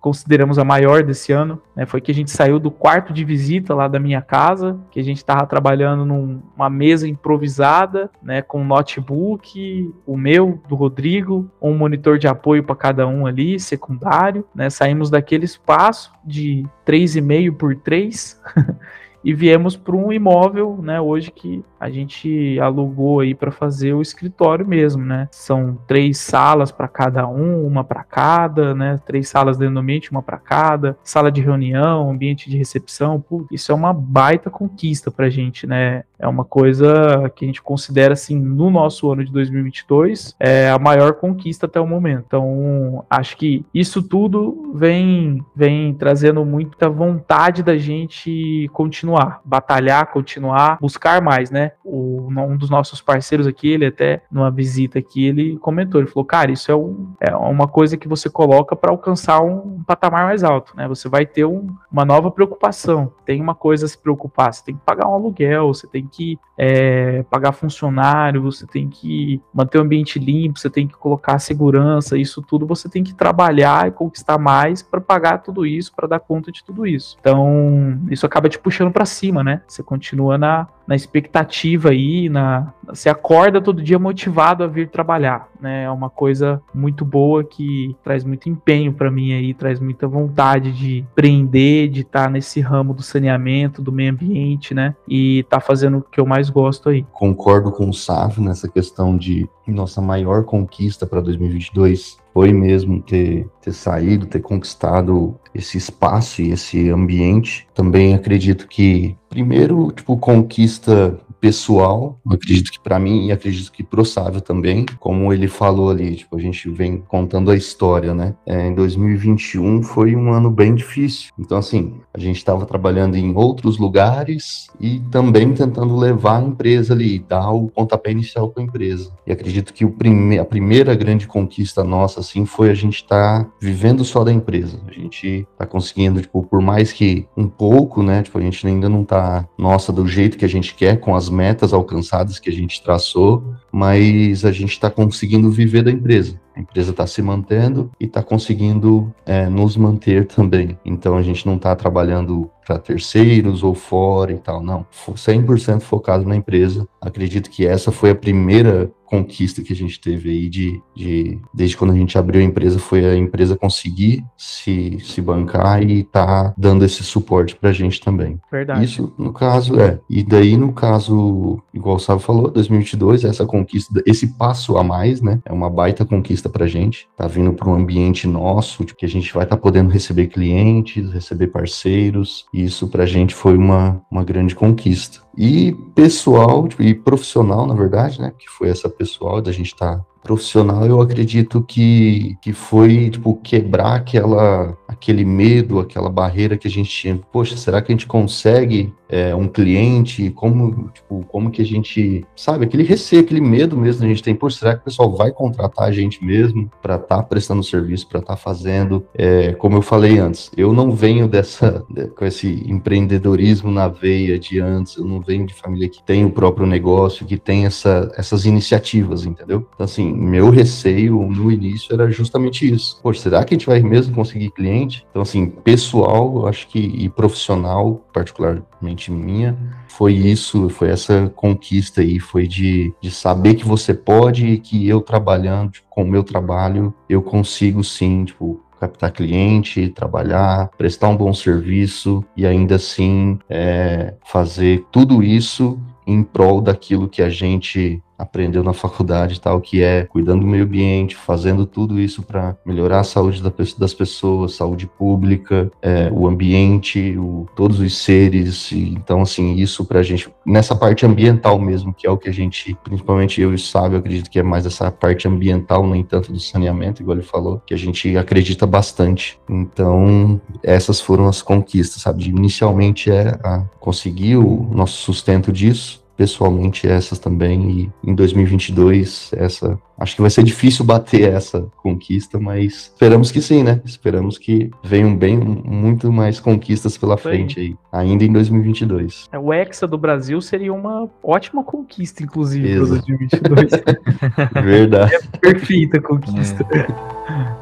consideramos a maior desse ano, né, foi que a gente saiu do quarto de visita lá da minha casa, que a gente estava trabalhando numa mesa improvisada, né, com um notebook, o meu, do Rodrigo, um monitor de apoio para cada um ali, secundário, né, saímos daquele espaço de 3,5 por 3 *laughs* e viemos para um imóvel, né, hoje que a gente alugou aí para fazer o escritório mesmo, né? São três salas para cada um, uma para cada, né? Três salas dentro do ambiente, uma para cada, sala de reunião, ambiente de recepção, Pô, isso é uma baita conquista para a gente, né? É uma coisa que a gente considera assim no nosso ano de 2022 é a maior conquista até o momento. Então, acho que isso tudo vem vem trazendo muita vontade da gente continuar, batalhar, continuar, buscar mais, né? O, um dos nossos parceiros aqui, ele até numa visita aqui, ele comentou, ele falou, cara, isso é, um, é uma coisa que você coloca para alcançar um patamar mais alto, né? Você vai ter um, uma nova preocupação, tem uma coisa a se preocupar, você tem que pagar um aluguel, você tem é, pagar funcionário, você tem que manter o ambiente limpo, você tem que colocar segurança, isso tudo você tem que trabalhar e conquistar mais para pagar tudo isso, para dar conta de tudo isso. Então, isso acaba te puxando para cima, né? Você continua na, na expectativa aí, na, você acorda todo dia motivado a vir trabalhar, né? É uma coisa muito boa que traz muito empenho para mim aí, traz muita vontade de empreender, de estar tá nesse ramo do saneamento, do meio ambiente, né? E tá fazendo o que eu mais gosto aí. Concordo com o Sávio nessa questão de nossa maior conquista para 2022 foi mesmo ter, ter saído, ter conquistado esse espaço e esse ambiente. Também acredito que, primeiro, tipo, conquista pessoal, acredito que para mim e acredito que pro Sávio também, como ele falou ali, tipo, a gente vem contando a história, né? É, em 2021 foi um ano bem difícil. Então, assim, a gente estava trabalhando em outros lugares e também tentando levar a empresa ali, dar o pontapé inicial com a empresa. E acredito que o prime a primeira grande conquista nossa, assim, foi a gente estar tá vivendo só da empresa. A gente tá conseguindo, tipo, por mais que um pouco, né? Tipo, a gente ainda não tá, nossa, do jeito que a gente quer, com as metas alcançadas que a gente traçou, mas a gente está conseguindo viver da empresa. A empresa está se mantendo e está conseguindo é, nos manter também. Então a gente não está trabalhando para terceiros ou fora e tal, não. 100% focado na empresa. Acredito que essa foi a primeira conquista que a gente teve aí de, de desde quando a gente abriu a empresa foi a empresa conseguir se, se bancar e tá dando esse suporte pra gente também. Verdade. Isso no caso é. E daí no caso, igual o Sábio falou, 2022 essa conquista, esse passo a mais, né? É uma baita conquista pra gente. Tá vindo para um ambiente nosso, que a gente vai estar tá podendo receber clientes, receber parceiros. E isso pra gente foi uma, uma grande conquista. E pessoal tipo, e profissional, na verdade, né? Que foi essa pessoal da gente estar tá profissional, eu acredito que, que foi, tipo, quebrar aquela, aquele medo, aquela barreira que a gente tinha. Poxa, será que a gente consegue é, um cliente? Como, tipo, como que a gente, sabe, aquele receio, aquele medo mesmo a gente tem. Poxa, será que o pessoal vai contratar a gente mesmo para estar tá prestando serviço, para estar tá fazendo? É, como eu falei antes, eu não venho dessa, *laughs* com esse empreendedorismo na veia de antes, eu não venho de família que tem o próprio negócio, que tem essa, essas iniciativas, entendeu? Então, assim, meu receio no início era justamente isso. Poxa, será que a gente vai mesmo conseguir cliente? Então, assim, pessoal, acho que, e profissional, particularmente minha, foi isso, foi essa conquista aí, foi de, de saber que você pode e que eu trabalhando com o meu trabalho, eu consigo sim, tipo, captar cliente, trabalhar, prestar um bom serviço e ainda assim é, fazer tudo isso em prol daquilo que a gente aprendeu na faculdade tal, que é cuidando do meio ambiente, fazendo tudo isso para melhorar a saúde das pessoas, saúde pública, é, o ambiente, o, todos os seres. Então, assim, isso para a gente, nessa parte ambiental mesmo, que é o que a gente, principalmente eu e o Sábio, acredito que é mais essa parte ambiental, nem tanto do saneamento, igual ele falou, que a gente acredita bastante. Então, essas foram as conquistas, sabe? Inicialmente é conseguir o nosso sustento disso, pessoalmente essas também e em 2022 essa acho que vai ser difícil bater essa conquista mas esperamos que sim né? Esperamos que venham bem muito mais conquistas pela frente aí ainda em 2022 é, o Hexa do Brasil seria uma ótima conquista inclusive para *laughs* 2022 verdade. É perfeita conquista. É.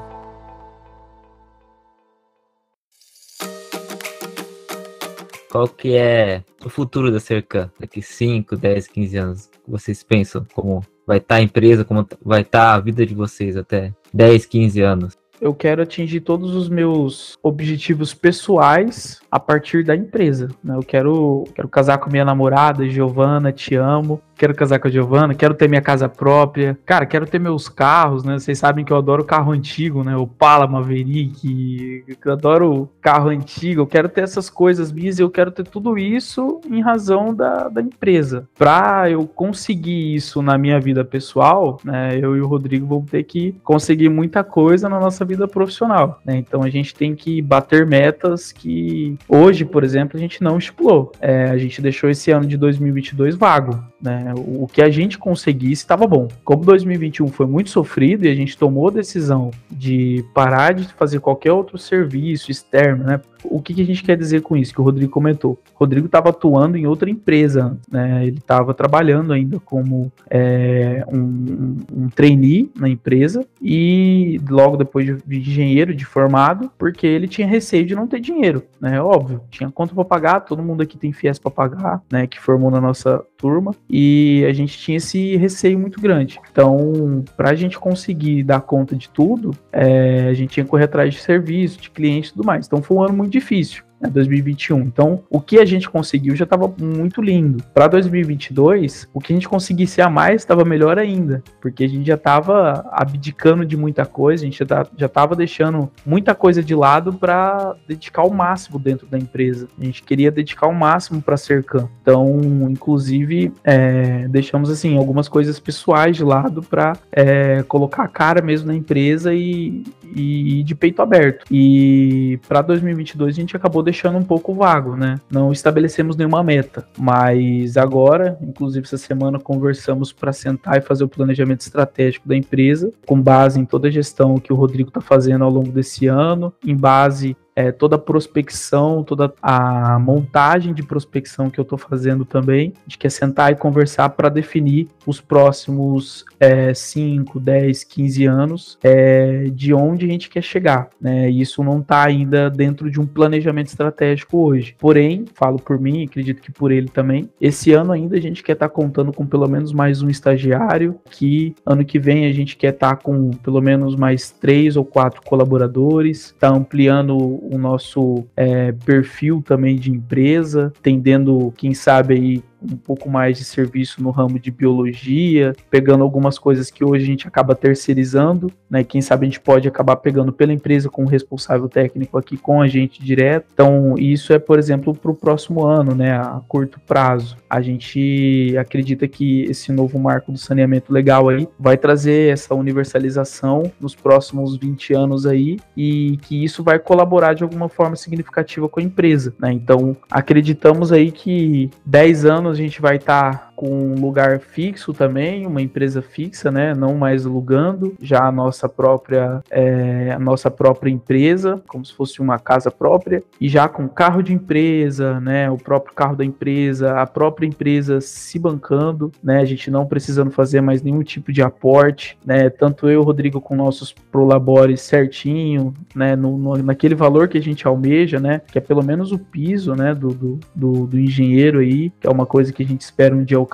Qual que é o futuro da Cercan daqui 5, 10, 15 anos? Vocês pensam como vai estar tá a empresa, como vai estar tá a vida de vocês até 10, 15 anos? eu quero atingir todos os meus objetivos pessoais a partir da empresa. Né? Eu quero, quero casar com minha namorada, Giovana, te amo quero casar com a Giovana, quero ter minha casa própria, cara, quero ter meus carros, né? Vocês sabem que eu adoro carro antigo, né? O Pala Maverick, eu adoro carro antigo, eu quero ter essas coisas minhas e eu quero ter tudo isso em razão da, da empresa. Pra eu conseguir isso na minha vida pessoal, né? Eu e o Rodrigo vamos ter que conseguir muita coisa na nossa vida profissional, né? Então a gente tem que bater metas que hoje, por exemplo, a gente não estipulou. É, a gente deixou esse ano de 2022 vago, né? Né? O, que a gente conseguisse estava bom. Como 2021 foi muito sofrido e a gente tomou a decisão de parar de fazer qualquer outro serviço externo, né? O que, que a gente quer dizer com isso que o Rodrigo comentou? O Rodrigo estava atuando em outra empresa, né? Ele estava trabalhando ainda como é, um, um trainee na empresa e logo depois de, de engenheiro, de formado, porque ele tinha receio de não ter dinheiro, né? Óbvio, tinha conta para pagar, todo mundo aqui tem FIES para pagar, né? Que formou na nossa turma e a gente tinha esse receio muito grande. Então, para a gente conseguir dar conta de tudo, é, a gente tinha que correr atrás de serviço, de cliente e tudo mais. Então, foi um ano muito difícil né, 2021. Então, o que a gente conseguiu já estava muito lindo. Para 2022, o que a gente conseguisse a mais estava melhor ainda, porque a gente já estava abdicando de muita coisa, a gente já estava deixando muita coisa de lado para dedicar o máximo dentro da empresa. A gente queria dedicar o máximo para Cercan. Então, inclusive, é, deixamos assim algumas coisas pessoais de lado para é, colocar a cara mesmo na empresa e, e de peito aberto. E para 2022 a gente acabou deixando um pouco vago, né? Não estabelecemos nenhuma meta, mas agora, inclusive essa semana conversamos para sentar e fazer o planejamento estratégico da empresa, com base em toda a gestão que o Rodrigo está fazendo ao longo desse ano, em base é, toda a prospecção, toda a montagem de prospecção que eu estou fazendo também. A gente quer sentar e conversar para definir os próximos é, 5, 10, 15 anos é, de onde a gente quer chegar. Né? Isso não está ainda dentro de um planejamento estratégico hoje. Porém, falo por mim, acredito que por ele também, esse ano ainda a gente quer estar tá contando com pelo menos mais um estagiário, que ano que vem a gente quer estar tá com pelo menos mais três ou quatro colaboradores, está ampliando o nosso é, perfil também de empresa, tendendo, quem sabe, aí um pouco mais de serviço no ramo de biologia, pegando algumas coisas que hoje a gente acaba terceirizando, né? Quem sabe a gente pode acabar pegando pela empresa com o responsável técnico aqui com a gente direto. Então, isso é, por exemplo, para o próximo ano, né? A curto prazo. A gente acredita que esse novo marco do saneamento legal aí vai trazer essa universalização nos próximos 20 anos aí e que isso vai colaborar de alguma forma significativa com a empresa, né? Então, acreditamos aí que 10 anos anos a gente vai estar tá com um lugar fixo também, uma empresa fixa, né? Não mais alugando, já a nossa própria, é, a nossa própria empresa, como se fosse uma casa própria, e já com carro de empresa, né? O próprio carro da empresa, a própria empresa se bancando, né? A gente não precisando fazer mais nenhum tipo de aporte, né? Tanto eu, Rodrigo, com nossos prolabores certinho, né? No, no, naquele valor que a gente almeja, né? Que é pelo menos o piso, né? Do, do, do, do engenheiro aí, que é uma coisa que a gente espera um dia.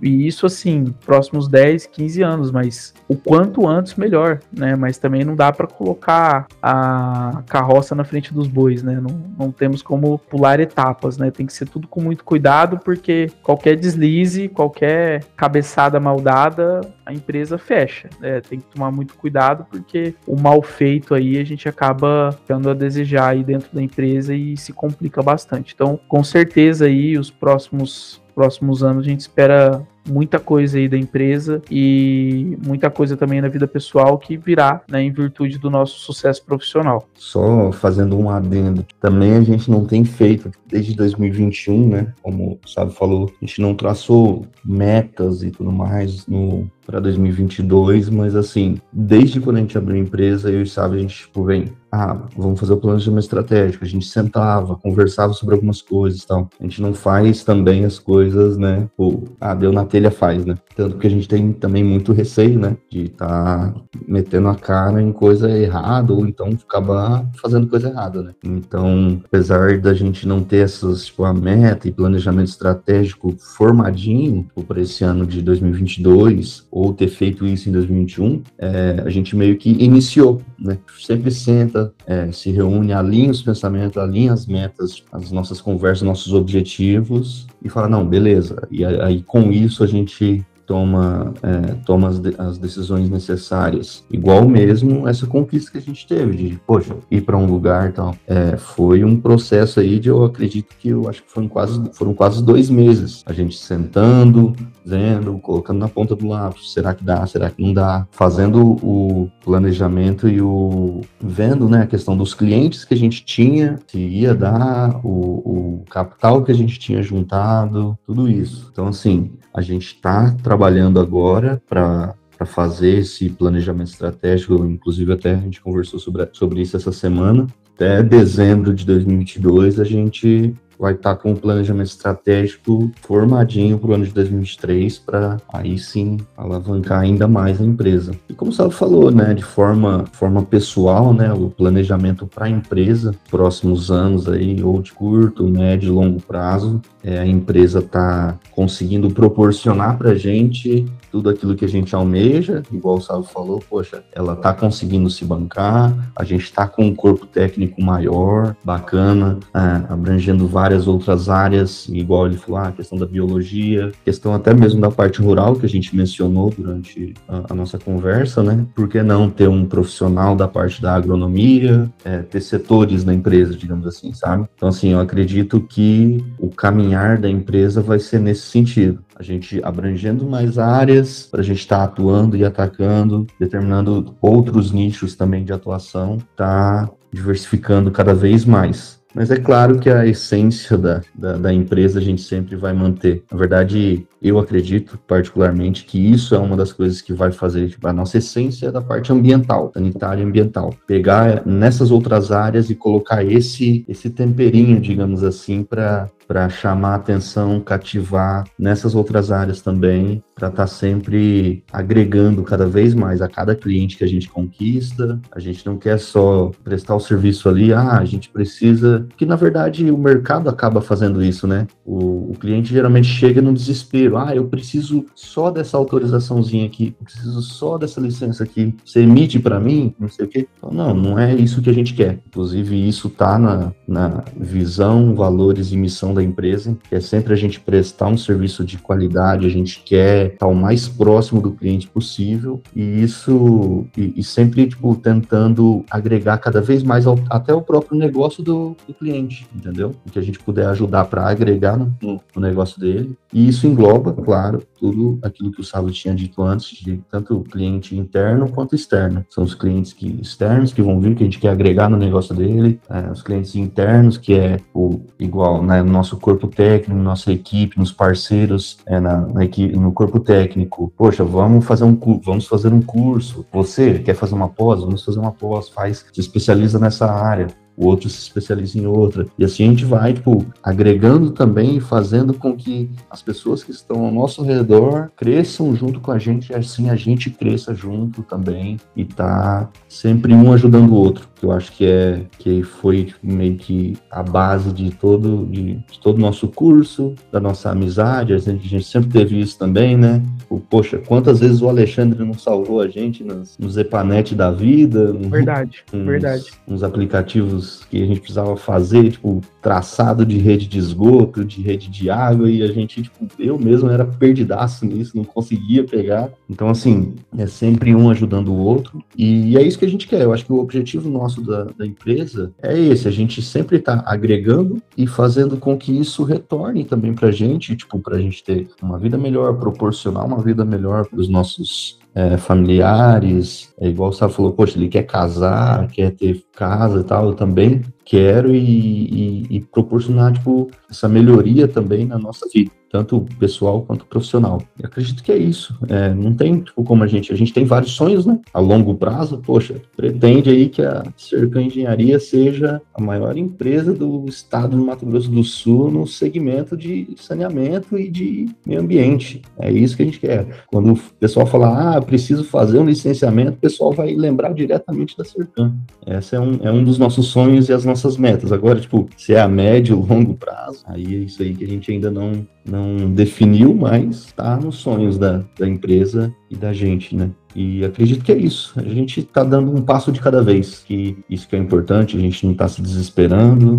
E isso, assim, próximos 10, 15 anos, mas o quanto antes, melhor, né? Mas também não dá para colocar a carroça na frente dos bois, né? Não, não temos como pular etapas, né? Tem que ser tudo com muito cuidado, porque qualquer deslize, qualquer cabeçada mal dada, a empresa fecha. Né? Tem que tomar muito cuidado, porque o mal feito aí a gente acaba dando a desejar aí dentro da empresa e se complica bastante. Então, com certeza aí os próximos próximos anos a gente espera muita coisa aí da empresa e muita coisa também na vida pessoal que virá, né, em virtude do nosso sucesso profissional. Só fazendo um adendo, também a gente não tem feito desde 2021, né, como o Sábio falou, a gente não traçou metas e tudo mais no para 2022, mas assim, desde quando a gente abriu a empresa, eu e o Sábio, a gente tipo, vem, ah, vamos fazer o planejamento estratégico, a gente sentava, conversava sobre algumas coisas e tal. A gente não faz também as coisas, né, pô, ah, deu na faz, né? Tanto que a gente tem também muito receio, né? De estar tá metendo a cara em coisa errada ou então acabar fazendo coisa errada, né? Então, apesar da gente não ter essas, tipo, a meta e planejamento estratégico formadinho tipo, para esse ano de 2022 ou ter feito isso em 2021, é, a gente meio que iniciou, né? Sempre senta, é, se reúne, alinha os pensamentos, alinha as metas, as nossas conversas, nossos objetivos e fala, não, beleza. E aí com isso a gente toma, é, toma as, de, as, decisões necessárias. Igual mesmo essa conquista que a gente teve de, poxa, ir para um lugar e tal. É, foi um processo aí de, eu acredito que eu acho que foram quase, foram quase dois meses. A gente sentando, vendo, colocando na ponta do lápis, será que dá, será que não dá, fazendo o planejamento e o vendo, né, a questão dos clientes que a gente tinha, se ia dar, o, o capital que a gente tinha juntado, tudo isso. Então, assim, a gente está trabalhando agora para para fazer esse planejamento estratégico, inclusive até a gente conversou sobre, sobre isso essa semana. Até dezembro de 2022 a gente vai estar tá com o planejamento estratégico formadinho para o ano de 2023 para aí sim alavancar ainda mais a empresa. E como o Sábio falou, né, de forma, forma pessoal, né, o planejamento para a empresa, próximos anos aí, ou de curto, médio e longo prazo, é, a empresa está conseguindo proporcionar para a gente tudo aquilo que a gente almeja, igual o Sábio falou, poxa, ela está conseguindo se bancar, a gente está com um corpo técnico maior, bacana, é, abrangendo várias outras áreas, igual ele falou, ah, a questão da biologia, questão até mesmo da parte rural que a gente mencionou durante a, a nossa conversa, né? Por que não ter um profissional da parte da agronomia, é, ter setores na empresa, digamos assim, sabe? Então, assim, eu acredito que o caminhar da empresa vai ser nesse sentido a gente abrangendo mais áreas para a gente estar tá atuando e atacando, determinando outros nichos também de atuação, tá diversificando cada vez mais. Mas é claro que a essência da, da, da, empresa a gente sempre vai manter. Na verdade, eu acredito particularmente que isso é uma das coisas que vai fazer tipo, a nossa essência da parte ambiental, sanitária e ambiental. Pegar nessas outras áreas e colocar esse, esse temperinho, digamos assim, para para chamar atenção, cativar nessas outras áreas também, para estar tá sempre agregando cada vez mais a cada cliente que a gente conquista. A gente não quer só prestar o serviço ali, ah, a gente precisa. Que na verdade o mercado acaba fazendo isso, né? O, o cliente geralmente chega no desespero, ah, eu preciso só dessa autorizaçãozinha aqui, eu preciso só dessa licença aqui. Você emite para mim, não sei o quê. Então, não, não é isso que a gente quer. Inclusive, isso tá na, na visão, valores e missão da empresa, que é sempre a gente prestar um serviço de qualidade, a gente quer estar o mais próximo do cliente possível e isso e, e sempre tipo tentando agregar cada vez mais ao, até o próprio negócio do, do, cliente, entendeu? O que a gente puder ajudar para agregar no, no, negócio dele e isso engloba, claro, tudo aquilo que o Sábio tinha dito antes, de tanto cliente interno quanto externo. São os clientes que, externos que vão vir, que a gente quer agregar no negócio dele, é, os clientes internos, que é o igual, né, no nosso corpo técnico, nossa equipe, nos parceiros, é, na, na equipe, no corpo técnico. Poxa, vamos fazer um vamos fazer um curso. Você quer fazer uma pós? Vamos fazer uma pós. Faz, se especializa nessa área o outro se especializa em outra. E assim a gente vai, tipo, agregando também e fazendo com que as pessoas que estão ao nosso redor cresçam junto com a gente e assim a gente cresça junto também e tá sempre um ajudando o outro. Que eu acho que é que foi tipo, meio que a base de todo de, de todo o nosso curso, da nossa amizade. A gente, a gente sempre teve isso também, né? O, poxa, quantas vezes o Alexandre não salvou a gente nos, nos Epanet da vida? Verdade, uns, verdade. Uns aplicativos que a gente precisava fazer, tipo, traçado de rede de esgoto, de rede de água, e a gente, tipo, eu mesmo era perdidaço nisso, não conseguia pegar. Então, assim, é sempre um ajudando o outro, e é isso que a gente quer. Eu acho que o objetivo nosso da, da empresa é esse, a gente sempre tá agregando e fazendo com que isso retorne também pra gente, tipo, pra gente ter uma vida melhor, proporcionar uma vida melhor para os nossos é, familiares, é igual Sá falou, poxa, ele quer casar, quer ter casa e tal, eu também quero e, e, e proporcionar, tipo, essa melhoria também na nossa vida tanto pessoal quanto profissional. Eu acredito que é isso. É, não tem, tipo, como a gente, a gente tem vários sonhos, né? A longo prazo, poxa, pretende aí que a Cercan Engenharia seja a maior empresa do estado do Mato Grosso do Sul no segmento de saneamento e de meio ambiente. É isso que a gente quer. Quando o pessoal falar, ah, preciso fazer um licenciamento, o pessoal vai lembrar diretamente da Cercan. Esse é um, é um dos nossos sonhos e as nossas metas. Agora, tipo, se é a médio, longo prazo, aí é isso aí que a gente ainda não, não definiu, mas está nos sonhos da, da empresa e da gente, né? E acredito que é isso. A gente está dando um passo de cada vez, que isso que é importante, a gente não está se desesperando,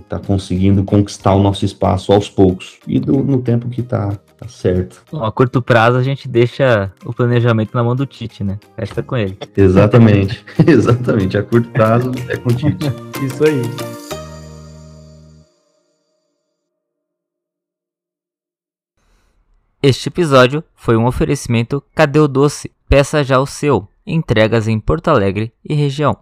está conseguindo conquistar o nosso espaço aos poucos e do, no tempo que está tá certo. Bom, a curto prazo a gente deixa o planejamento na mão do Tite, né? Resta com ele. Exatamente, *laughs* exatamente. A curto prazo é com o Tite. Isso aí. Este episódio foi um oferecimento Cadê o Doce? Peça já o seu. Entregas em Porto Alegre e região.